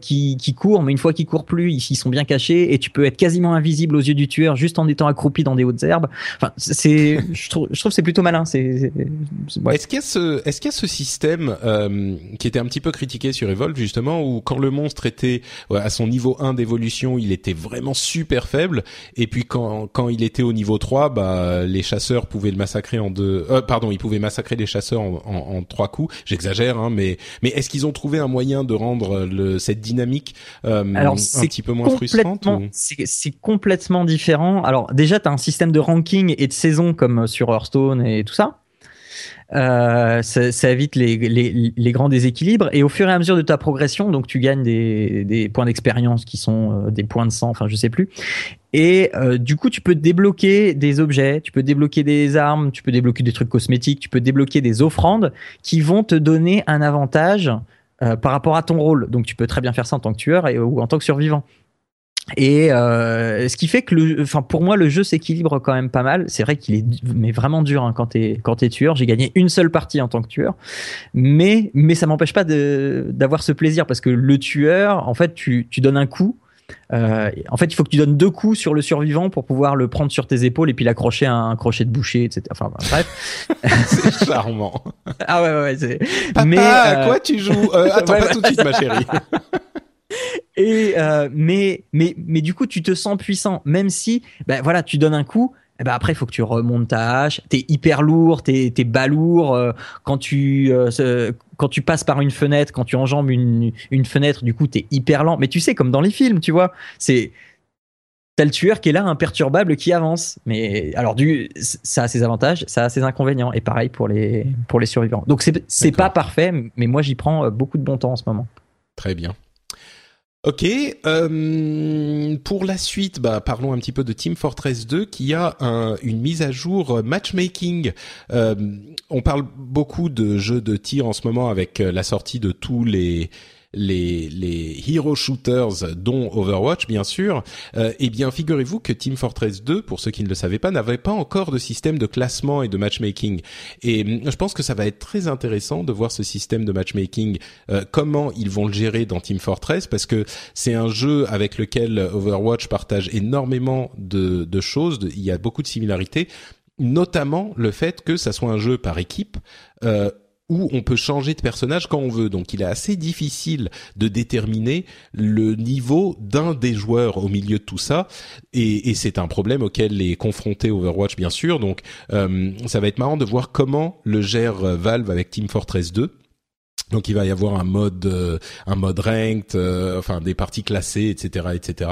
qui qui courent mais une fois qu'ils courent plus ils, sont bien cachés et tu peux être quasiment invisible aux yeux du tueur juste en étant accroupi dans des hautes herbes. Enfin c'est je trouve je trouve c'est plutôt malin c'est est-ce qu'il y a ce est-ce qu'il y a ce système qui était un petit peu critiqué sur Evolve justement où quand le monstre était à son niveau 1 d'évolution, il était vraiment super faible. Et puis quand, quand il était au niveau 3, bah, les chasseurs pouvaient le massacrer en deux... Euh, pardon, ils pouvaient massacrer les chasseurs en, en, trois coups. J'exagère, hein, mais, mais est-ce qu'ils ont trouvé un moyen de rendre le, cette dynamique euh, un petit peu moins frustrante C'est complètement différent. Alors déjà, tu as un système de ranking et de saison comme sur Hearthstone et tout ça. Euh, ça, ça, évite les, les, les, grands déséquilibres et au fur et à mesure de ta progression, donc tu gagnes des, des points d'expérience qui sont euh, des points de sang, enfin je sais plus. Et euh, du coup, tu peux débloquer des objets, tu peux débloquer des armes, tu peux débloquer des trucs cosmétiques, tu peux débloquer des offrandes qui vont te donner un avantage par rapport à ton rôle. Donc tu peux très bien faire ça en tant que tueur et, ou en tant que survivant. Et euh, ce qui fait que, le, enfin pour moi, le jeu s'équilibre quand même pas mal. C'est vrai qu'il est mais vraiment dur hein, quand t'es quand t'es tueur. J'ai gagné une seule partie en tant que tueur, mais mais ça m'empêche pas de d'avoir ce plaisir parce que le tueur, en fait, tu tu donnes un coup. Euh, en fait, il faut que tu donnes deux coups sur le survivant pour pouvoir le prendre sur tes épaules et puis l'accrocher à un crochet de boucher, etc. Enfin bref. c'est charmant. ah ouais ouais. c'est... Papa, mais euh... quoi tu joues? Euh, Attends pas tout de suite, ma chérie. Et euh, mais mais mais du coup, tu te sens puissant, même si ben voilà, tu donnes un coup. Et eh ben après, il faut que tu remontes ta hache. T'es hyper lourd, t'es t'es balourd. Euh, quand tu euh, quand tu passes par une fenêtre, quand tu enjambes une une fenêtre, du coup, t'es hyper lent. Mais tu sais, comme dans les films, tu vois, c'est T'as le tueur qui est là, imperturbable, qui avance. Mais alors, du, ça a ses avantages, ça a ses inconvénients. Et pareil pour les, pour les survivants. Donc, c'est pas parfait, mais moi, j'y prends beaucoup de bon temps en ce moment. Très bien. Ok, euh, pour la suite, bah, parlons un petit peu de Team Fortress 2 qui a un, une mise à jour euh, matchmaking. Euh, on parle beaucoup de jeux de tir en ce moment avec la sortie de tous les les, les hero shooters, dont Overwatch bien sûr, euh, eh bien figurez-vous que Team Fortress 2, pour ceux qui ne le savaient pas, n'avait pas encore de système de classement et de matchmaking. Et hum, je pense que ça va être très intéressant de voir ce système de matchmaking, euh, comment ils vont le gérer dans Team Fortress, parce que c'est un jeu avec lequel Overwatch partage énormément de, de choses, il y a beaucoup de similarités, notamment le fait que ça soit un jeu par équipe. Euh, où on peut changer de personnage quand on veut. Donc il est assez difficile de déterminer le niveau d'un des joueurs au milieu de tout ça. Et, c'est un problème auquel est confronté Overwatch bien sûr. Donc euh, ça va être marrant de voir comment le gère Valve avec Team Fortress 2 donc il va y avoir un mode, euh, un mode ranked, euh, enfin des parties classées, etc., etc.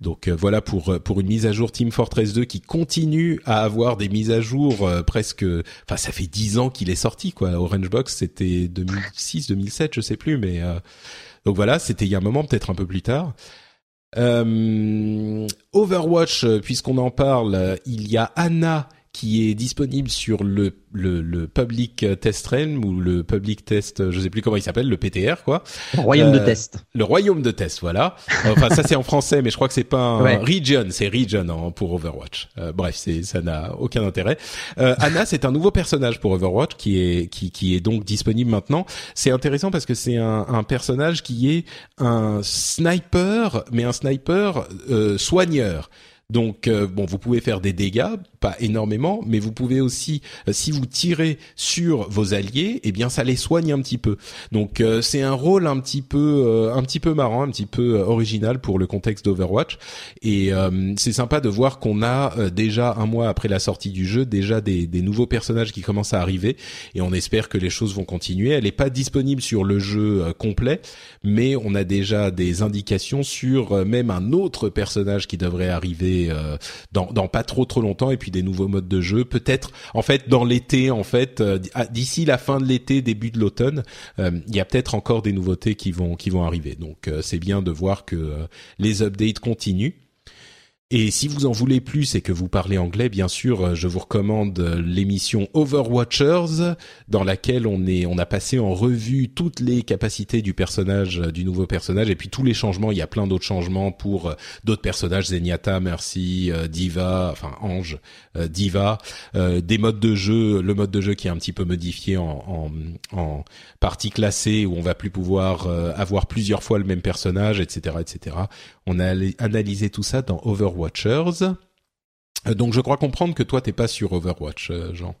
Donc euh, voilà pour pour une mise à jour Team Fortress 2 qui continue à avoir des mises à jour presque. Enfin ça fait dix ans qu'il est sorti quoi. Orange Box c'était 2006, 2007, je sais plus, mais donc voilà c'était il y a un moment peut-être un peu plus tard. Overwatch, puisqu'on en parle, il y a Anna qui est disponible sur le le, le public test realm ou le public test, je sais plus comment il s'appelle, le PTR quoi. Royaume de euh, test. Le royaume de test, voilà. Enfin ça c'est en français, mais je crois que c'est pas un region, c'est region hein, pour Overwatch. Euh, bref, c'est ça n'a aucun intérêt. Euh, Anna, c'est un nouveau personnage pour Overwatch qui est qui qui est donc disponible maintenant. C'est intéressant parce que c'est un, un personnage qui est un sniper, mais un sniper euh, soigneur. Donc bon, vous pouvez faire des dégâts énormément, mais vous pouvez aussi, si vous tirez sur vos alliés, eh bien ça les soigne un petit peu. Donc c'est un rôle un petit peu, un petit peu marrant, un petit peu original pour le contexte d'Overwatch. Et c'est sympa de voir qu'on a déjà un mois après la sortie du jeu, déjà des, des nouveaux personnages qui commencent à arriver, et on espère que les choses vont continuer. Elle n'est pas disponible sur le jeu complet, mais on a déjà des indications sur même un autre personnage qui devrait arriver dans, dans pas trop trop longtemps et puis des nouveaux modes de jeu. Peut-être en fait dans l'été en fait euh, d'ici la fin de l'été début de l'automne euh, il y a peut-être encore des nouveautés qui vont qui vont arriver. Donc euh, c'est bien de voir que les updates continuent et si vous en voulez plus et que vous parlez anglais, bien sûr, euh, je vous recommande euh, l'émission Overwatchers, dans laquelle on est, on a passé en revue toutes les capacités du personnage, euh, du nouveau personnage, et puis tous les changements. Il y a plein d'autres changements pour d'autres personnages, Zenyatta, Merci, Diva, enfin Ange, Diva, des modes de jeu, le mode de jeu qui est un petit peu modifié en, en, en partie classée où on va plus pouvoir avoir plusieurs fois le même personnage, etc., etc. On a analysé tout ça dans Overwatchers. Euh, donc je crois comprendre que toi t'es pas sur Overwatch, euh, Jean.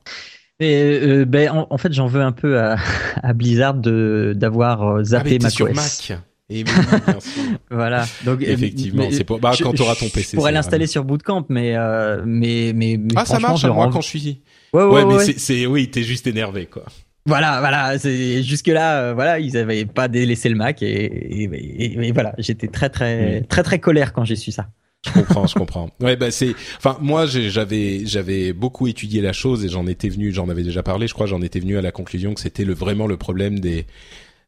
Euh, ben, en, fait, j'en veux un peu à, Blizzard de d'avoir zappé ah, sur Mac. Et voilà. Donc effectivement, c'est pour bah, quand tu auras ton PC. Je pourrais l'installer sur Bootcamp, mais mais mais, ah ça marche. Moi quand je suis. Ouais ouais, ouais, mais c'est oui, t'es juste énervé quoi. Voilà, voilà. C'est jusque là, euh, voilà, ils avaient pas délaissé le Mac et, et, voilà, j'étais très très très très colère quand j'ai su ça. Je comprends, je comprends. Ouais, bah c'est. Enfin, moi, j'avais j'avais beaucoup étudié la chose et j'en étais venu, j'en avais déjà parlé. Je crois, j'en étais venu à la conclusion que c'était le vraiment le problème des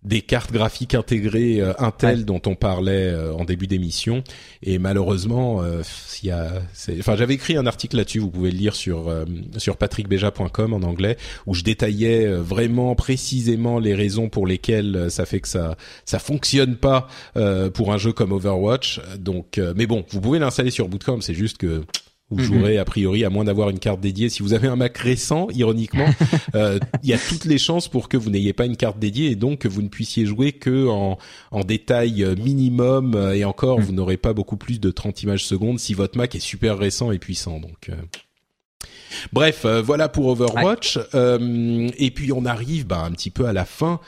des cartes graphiques intégrées euh, Intel dont on parlait euh, en début d'émission. Et malheureusement euh, il y a enfin j'avais écrit un article là-dessus vous pouvez le lire sur sur patrickbeja.com en anglais où je détaillais vraiment précisément les raisons pour lesquelles ça fait que ça ça fonctionne pas pour un jeu comme Overwatch. Donc mais bon vous pouvez l'installer sur Bootcamp c'est juste que vous mhm. jouerez a priori à moins d'avoir une carte dédiée. Si vous avez un Mac récent, ironiquement, euh, il y a toutes les chances pour que vous n'ayez pas une carte dédiée et donc que vous ne puissiez jouer que en, en détail minimum euh, et encore, mhm. vous n'aurez pas beaucoup plus de 30 images secondes si votre Mac est super récent et puissant. Donc euh. Bref, voilà pour Overwatch. et puis on arrive bah, un petit peu à la fin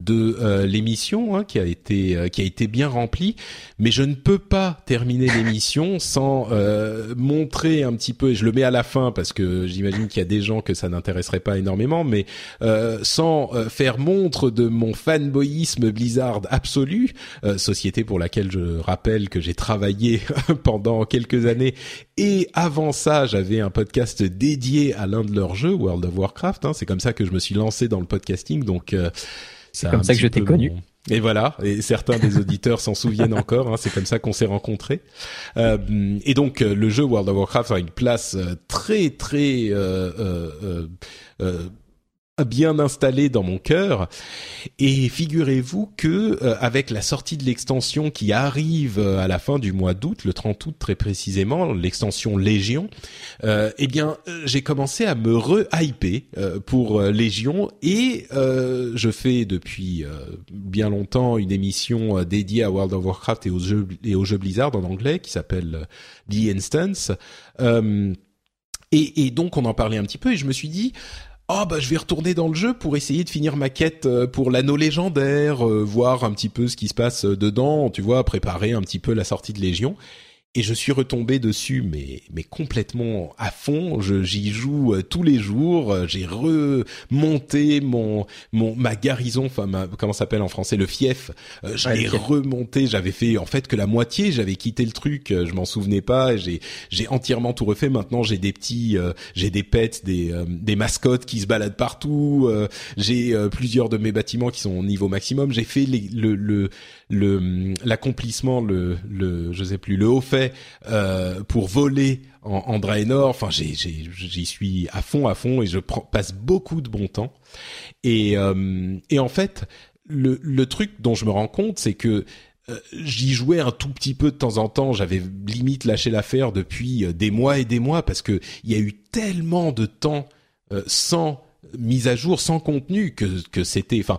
de euh, l'émission hein, qui a été euh, qui a été bien remplie. Mais je ne peux pas terminer l'émission sans euh, montrer un petit peu et je le mets à la fin parce que j'imagine qu'il y a des gens que ça n'intéresserait pas énormément mais sans faire montre de mon fanboyisme Blizzard absolu société pour laquelle je rappelle que j'ai travaillé pendant quelques années. Et avant ça j'avais un podcast dédié à l'un de leurs jeux World of Warcraft hein, c'est comme ça que je me suis lancé dans le podcasting. Donc c'est comme ça que je t'ai connu. Et voilà, et certains des auditeurs s'en souviennent encore. Hein, c'est comme ça qu'on s'est rencontrés. Euh, et donc euh, le jeu World of Warcraft a une place euh, très très euh, bien installé dans mon cœur. Et figurez-vous que euh, avec la sortie de l'extension qui arrive euh, à la fin du mois d'août, le 30 août très précisément, l'extension Légion, euh, eh bien j'ai commencé à me re-hyper pour Légion et je fais depuis bien longtemps une émission dédiée à World of Warcraft et aux jeux et aux jeux Blizzard en anglais qui s'appelle The Instance. Et, et, donc on en parlait un petit peu et je me suis dit oh bah je vais retourner dans le jeu pour essayer de finir ma quête euh, pour l'anneau légendaire, euh, voir un petit peu ce qui se passe euh, dedans, tu vois, préparer un petit peu la sortie de Légion et je suis retombé dessus mais mais complètement à fond. Je j'y joue euh, tous les jours. Euh, j'ai remonté mon mon ma garnison enfin ma, comment s'appelle en français le fief. Euh, je l'ai remonté. J'avais fait en fait que la moitié. J'avais quitté le truc je m'en souvenais pas. J'ai j'ai entièrement tout refait. Maintenant j'ai des petits j'ai des pets des des mascottes qui se baladent partout. J'ai plusieurs de mes bâtiments qui sont au niveau maximum. J'ai fait le le le l'accomplissement le le je sais plus le haut fait euh, pour voler en, en Draenor. Enfin, j'y suis à fond, à fond, et je passe beaucoup de bon temps. Et, euh, en fait, le, truc dont je me rends compte, c'est que euh, j'y jouais un tout petit peu de temps en temps. J'avais limite lâché l'affaire depuis des mois et des mois parce que il y a eu tellement de temps sans mise à jour, sans contenu que c'était. Enfin,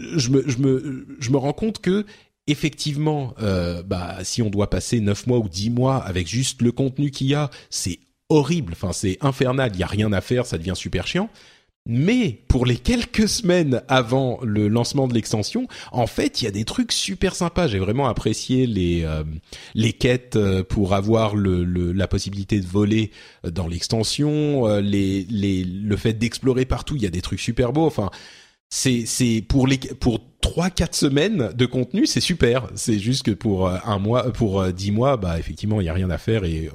je me rends compte que effectivement, euh, bah, si on doit passer neuf mois ou dix mois avec juste le contenu qu'il y a, c'est horrible. Enfin, c'est infernal. Il y a rien à faire, ça devient super chiant. Mais pour les quelques semaines avant le lancement de l'extension, en fait, il y a des trucs super sympas. J'ai vraiment apprécié les euh, les quêtes euh, pour avoir la possibilité de voler dans l'extension, le fait d'explorer partout. Il y a des trucs super beaux. Enfin, c'est pour les pour trois quatre semaines de contenu c'est super. C'est juste que pour euh, un mois pour euh, dix mois bah effectivement il y a rien à faire et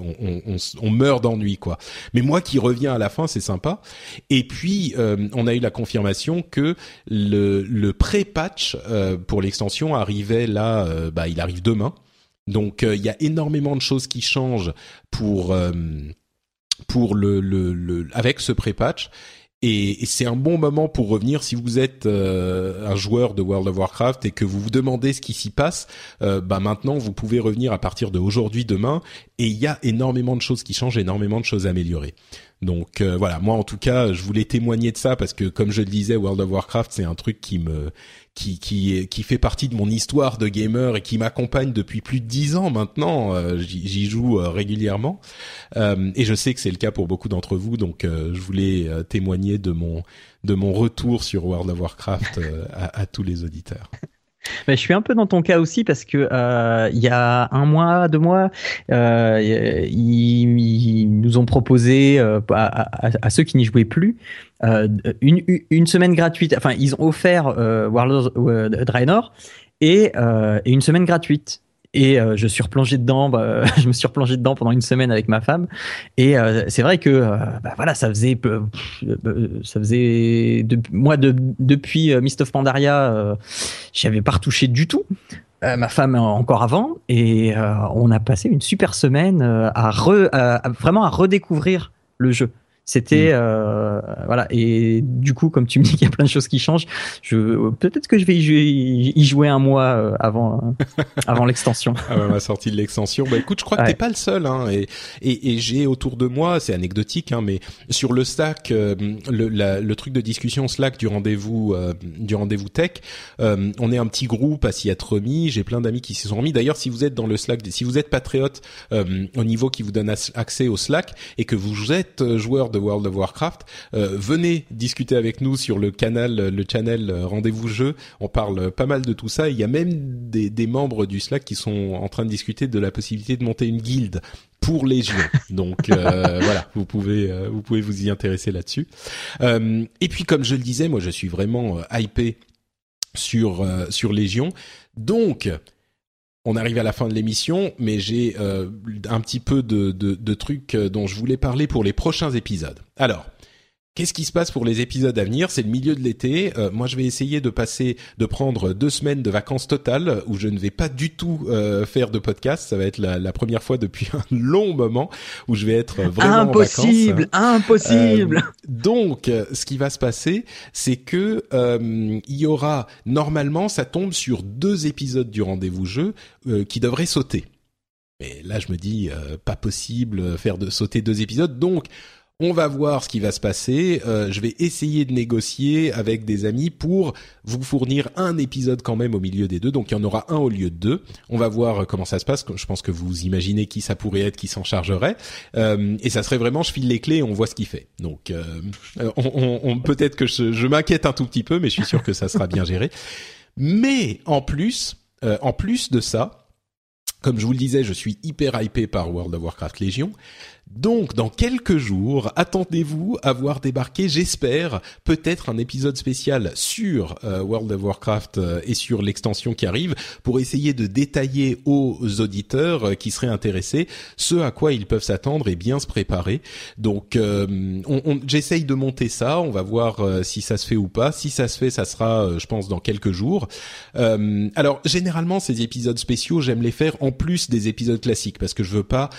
on meurt d'ennui quoi. Mais moi qui reviens à la fin c'est sympa. Et puis euh, on a eu la confirmation que le le pré-patch pour l'extension arrivait là bah il arrive demain. Donc il y a énormément de choses qui changent pour pour le, le, le avec ce pré-patch et, c'est un bon moment pour revenir si vous êtes euh, un joueur de World of Warcraft et que vous vous demandez ce qui s'y passe. Euh, bah maintenant, vous pouvez revenir à partir de aujourd'hui, demain, et il y a énormément de choses qui changent, énormément de choses à améliorer. Donc euh, voilà, moi en tout cas, je voulais témoigner de ça parce que comme je le disais, World of Warcraft, c'est un truc qui me qui qui qui fait partie de mon histoire de gamer et qui m'accompagne depuis plus de dix ans maintenant. Euh, j'y joue euh, régulièrement et je sais que c'est le cas pour beaucoup d'entre vous. Donc je voulais témoigner de mon de mon retour sur World of Warcraft à tous les auditeurs. Je suis un peu dans ton cas aussi parce que euh, il y a un mois, deux mois, euh, ils, nous ont proposé euh, à, ceux qui n'y jouaient plus une, semaine gratuite. Enfin, ils ont offert Warlords Draenor et une semaine gratuite et euh, je suis replongé dedans. Bah, je me suis replongé dedans pendant une semaine avec ma femme. Et euh, c'est vrai que euh, bah, voilà, ça faisait, ça faisait moi de, depuis Mist of Pandaria, j'avais pas retouché du tout. ma femme encore avant et on a passé une super semaine à, à vraiment à redécouvrir le jeu. C'était mm. euh, voilà et du coup comme tu me dis qu'il y a plein de choses qui changent, je peut-être que je vais y jouer, un mois euh, avant avant l'extension. ah ouais, ma sortie de l'extension. Bah écoute, je crois que t'es pas le seul hein, et et, et j'ai autour de moi, c'est anecdotique hein, mais sur le Slack euh, le, le truc de discussion Slack du rendez-vous euh, du rendez-vous tech, euh, on est un petit groupe à s'y être remis, j'ai plein d'amis qui s'y sont remis. D'ailleurs, si vous êtes dans le Slack, si vous êtes patriote au niveau qui vous donne accès au Slack et que vous êtes joueur de World of Warcraft, euh, venez discuter avec nous sur le canal, le channel euh, Rendez-vous Jeu. On parle pas mal de tout ça. Il y a même des, des membres du Slack qui sont en train de discuter de la possibilité de monter une guilde pour Légion. Donc euh, voilà, vous pouvez vous pouvez vous y intéresser là-dessus. et puis comme je le disais, moi je suis vraiment hypé sur sur Légion. Donc on arrive à la fin de l'émission, mais j'ai euh, un petit peu de, de, de, trucs euh, dont je voulais parler pour les prochains épisodes. Alors, Qu'est-ce qui se passe pour les épisodes à venir? C'est le milieu de l'été. Euh, moi, je vais essayer de passer, de prendre deux semaines de vacances totales où je ne vais pas du tout euh, faire de podcast. Ça va être la, première fois depuis un long moment où je vais être vraiment impossible, en vacances. impossible. Euh, donc, ce qui va se passer, c'est que il y aura normalement, ça tombe sur deux épisodes du rendez-vous jeu qui devraient sauter. Mais là, je me dis, pas possible faire de sauter deux épisodes. Donc, on va voir ce qui va se passer. Euh, je vais essayer de négocier avec des amis pour vous fournir un épisode quand même au milieu des deux. Donc il y en aura un au lieu de deux. On va voir comment ça se passe. Je pense que vous imaginez qui ça pourrait être, qui s'en chargerait. Euh, et ça serait vraiment, je file les clés et on voit ce qu'il fait. Donc euh, on, peut-être que je, m'inquiète un tout petit peu, mais je suis sûr que ça sera bien géré. Mais en plus, en plus de ça, comme je vous le disais, je suis hyper hypé par World of Warcraft Légion. Donc, dans quelques jours, attendez-vous à voir débarquer, j'espère, peut-être un épisode spécial sur euh, World of Warcraft euh, et sur l'extension qui arrive pour essayer de détailler aux auditeurs euh, qui seraient intéressés ce à quoi ils peuvent s'attendre et bien se préparer. Donc, on, j'essaye de monter ça. On va voir si ça se fait ou pas. Si ça se fait, ça sera, je pense, dans quelques jours. alors, généralement, ces épisodes spéciaux, j'aime les faire en plus des épisodes classiques parce que je veux pas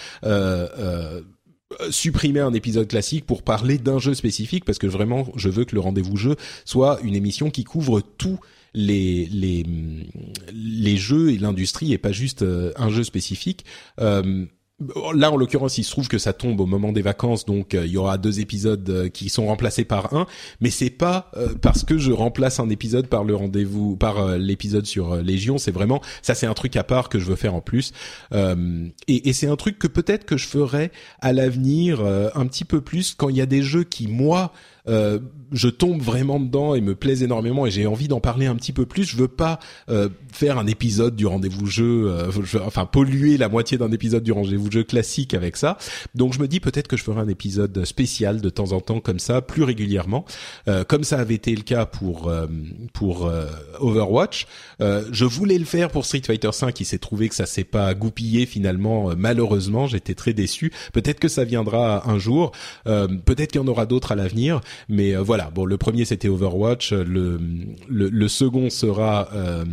supprimer un épisode classique pour parler d'un jeu spécifique parce que vraiment je veux que le rendez-vous jeu soit une émission qui couvre tous les les les jeux et l'industrie et pas juste euh, un jeu spécifique. Euh, Là, en l'occurrence, il se trouve que ça tombe au moment des vacances, donc euh, il y aura deux épisodes euh, qui sont remplacés par un. Mais c'est pas euh, parce que je remplace un épisode par le rendez-vous, par l'épisode sur Légion. C'est vraiment ça, c'est un truc à part que je veux faire en plus. et, et c'est un truc que peut-être que je ferai à l'avenir un petit peu plus quand il y a des jeux qui moi euh, je tombe vraiment dedans et me plaise énormément et j'ai envie d'en parler un petit peu plus. Je veux pas euh, faire un épisode du rendez-vous jeu, euh, enfin polluer la moitié d'un épisode du rendez-vous jeu classique avec ça. Donc je me dis peut-être que je ferai un épisode spécial de temps en temps comme ça, plus régulièrement, comme ça avait été le cas pour pour Overwatch. je voulais le faire pour Street Fighter 5, il s'est trouvé que ça s'est pas goupillé finalement. malheureusement, j'étais très déçu. Peut-être que ça viendra un jour. peut-être qu'il y en aura d'autres à l'avenir. Mais euh, voilà, bon, le premier c'était Overwatch, le le, second sera euh,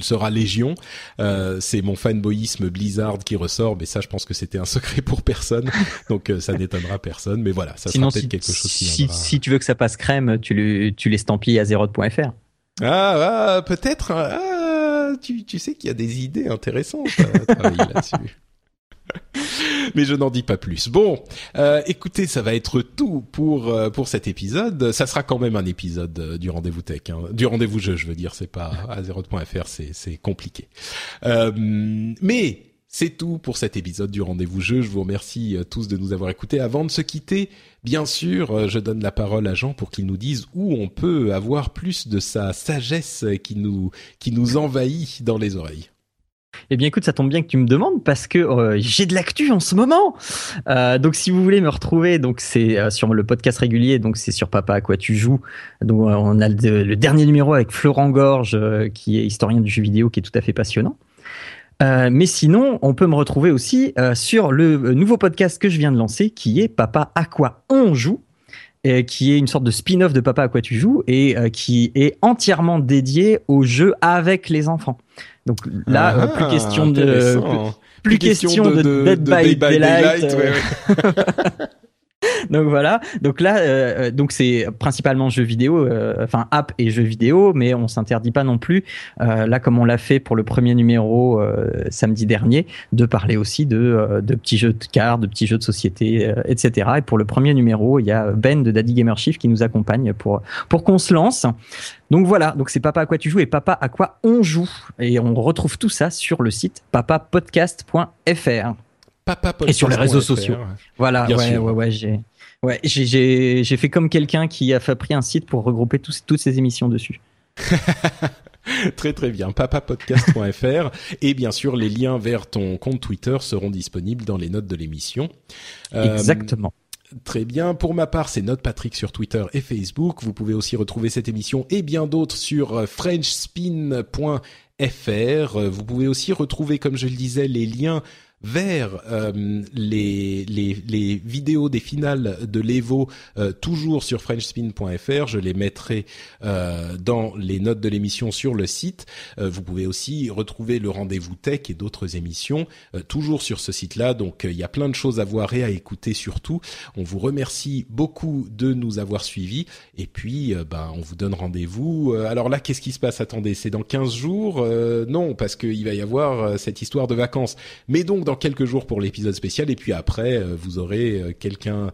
sera Légion. Euh, c'est mon fanboyisme Blizzard qui ressort, mais ça, je pense que c'était un secret pour personne, donc ça n'étonnera personne. Mais voilà, ça Sinon, sera peut-être quelque chose qui si, si, tu veux que ça passe crème, tu, le, tu l'estampilles à zerod.fr. Ah, ah, peut-être. Ah, tu, tu sais qu'il y a des idées intéressantes à travailler là-dessus. Mais je n'en dis pas plus. Bon, euh, écoutez, ça va être tout pour euh, pour cet épisode. Ça sera quand même un épisode euh, du rendez-vous tech, hein. du rendez-vous jeu, je veux dire. C'est pas à 0.fr, c'est c'est compliqué. Euh, mais c'est tout pour cet épisode du rendez-vous jeu. Je vous remercie tous de nous avoir écoutés. Avant de se quitter, bien sûr, je donne la parole à Jean pour qu'il nous dise où on peut avoir plus de sa sagesse qui nous qui nous envahit dans les oreilles. Eh bien, écoute, ça tombe bien que tu me demandes parce que euh, j'ai de l'actu en ce moment. Euh, donc, si vous voulez me retrouver, c'est euh, sur le podcast régulier, donc c'est sur Papa à quoi tu joues. On a le, dernier numéro avec Florent Gorge, qui est historien du jeu vidéo, qui est tout à fait passionnant. mais sinon, on peut me retrouver aussi sur le nouveau podcast que je viens de lancer, qui est Papa à quoi on joue qui est une sorte de spin-off de Papa à quoi tu joues et qui est entièrement dédié au jeu avec les enfants. Donc là, euh, plus question de plus, question, de, Dead, by, Daylight. donc voilà. Donc là, euh, donc c'est principalement jeux vidéo, euh, enfin app et jeux vidéo, mais on s'interdit pas non plus. Euh, là, comme on l'a fait pour le premier numéro samedi dernier, de parler aussi de, de petits jeux de cartes, de petits jeux de société, etc. Et pour le premier numéro, il y a Ben de Daddy Gamer qui nous accompagne pour pour qu'on se lance. Donc voilà, donc c'est Papa à quoi tu joues et Papa à quoi on joue. Et on retrouve tout ça sur le site papapodcast.fr. Papa et sur les réseaux sociaux. Voilà, ouais, ouais, ouais, j'ai, ouais, j'ai, j'ai fait comme quelqu'un qui a pris un site pour regrouper toutes ces émissions dessus. très très bien, papapodcast.fr et bien sûr les liens vers ton compte Twitter seront disponibles dans les notes de l'émission. Euh, Exactement. Très bien. Pour ma part, c'est Note Patrick sur Twitter et Facebook. Vous pouvez aussi retrouver cette émission et bien d'autres sur euh, frenchspin.fr. Vous pouvez aussi retrouver, comme je le disais, les liens vers euh, les, les, les, vidéos des finales de l'Evo euh, toujours sur frenchspin.fr. Je les mettrai euh, dans les notes de l'émission sur le site. vous pouvez aussi retrouver le rendez-vous tech et d'autres émissions toujours sur ce site-là. Donc il y a plein de choses à voir et à écouter surtout. On vous remercie beaucoup de nous avoir suivis et puis ben on vous donne rendez-vous. alors là, qu'est-ce qui se passe? Attendez, c'est dans 15 jours? Non, parce qu'il va y avoir cette histoire de vacances. Mais donc dans quelques jours pour l'épisode spécial et puis après euh, vous aurez euh, quelqu'un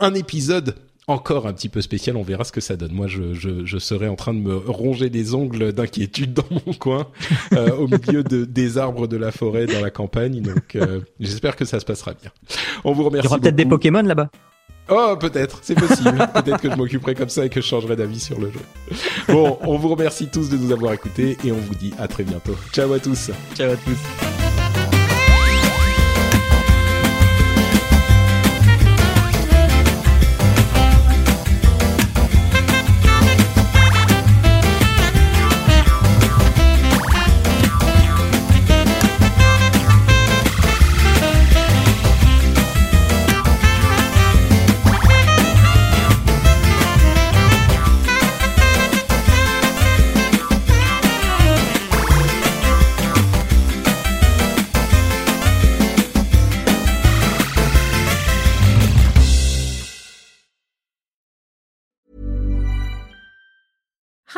un épisode encore un petit peu spécial, on verra ce que ça donne. Moi, je, je, serai en train de me ronger les ongles d'inquiétude dans mon coin, euh, au milieu de, des arbres de la forêt dans la campagne. Donc, j'espère que ça se passera bien. On vous remercie. Il y aura peut-être des Pokémon là-bas. Oh, peut-être, c'est possible. peut-être que je m'occuperai comme ça et que je changerai d'avis sur le jeu. Bon, on vous remercie tous de nous avoir écoutés et on vous dit à très bientôt. Ciao à tous. Ciao à tous.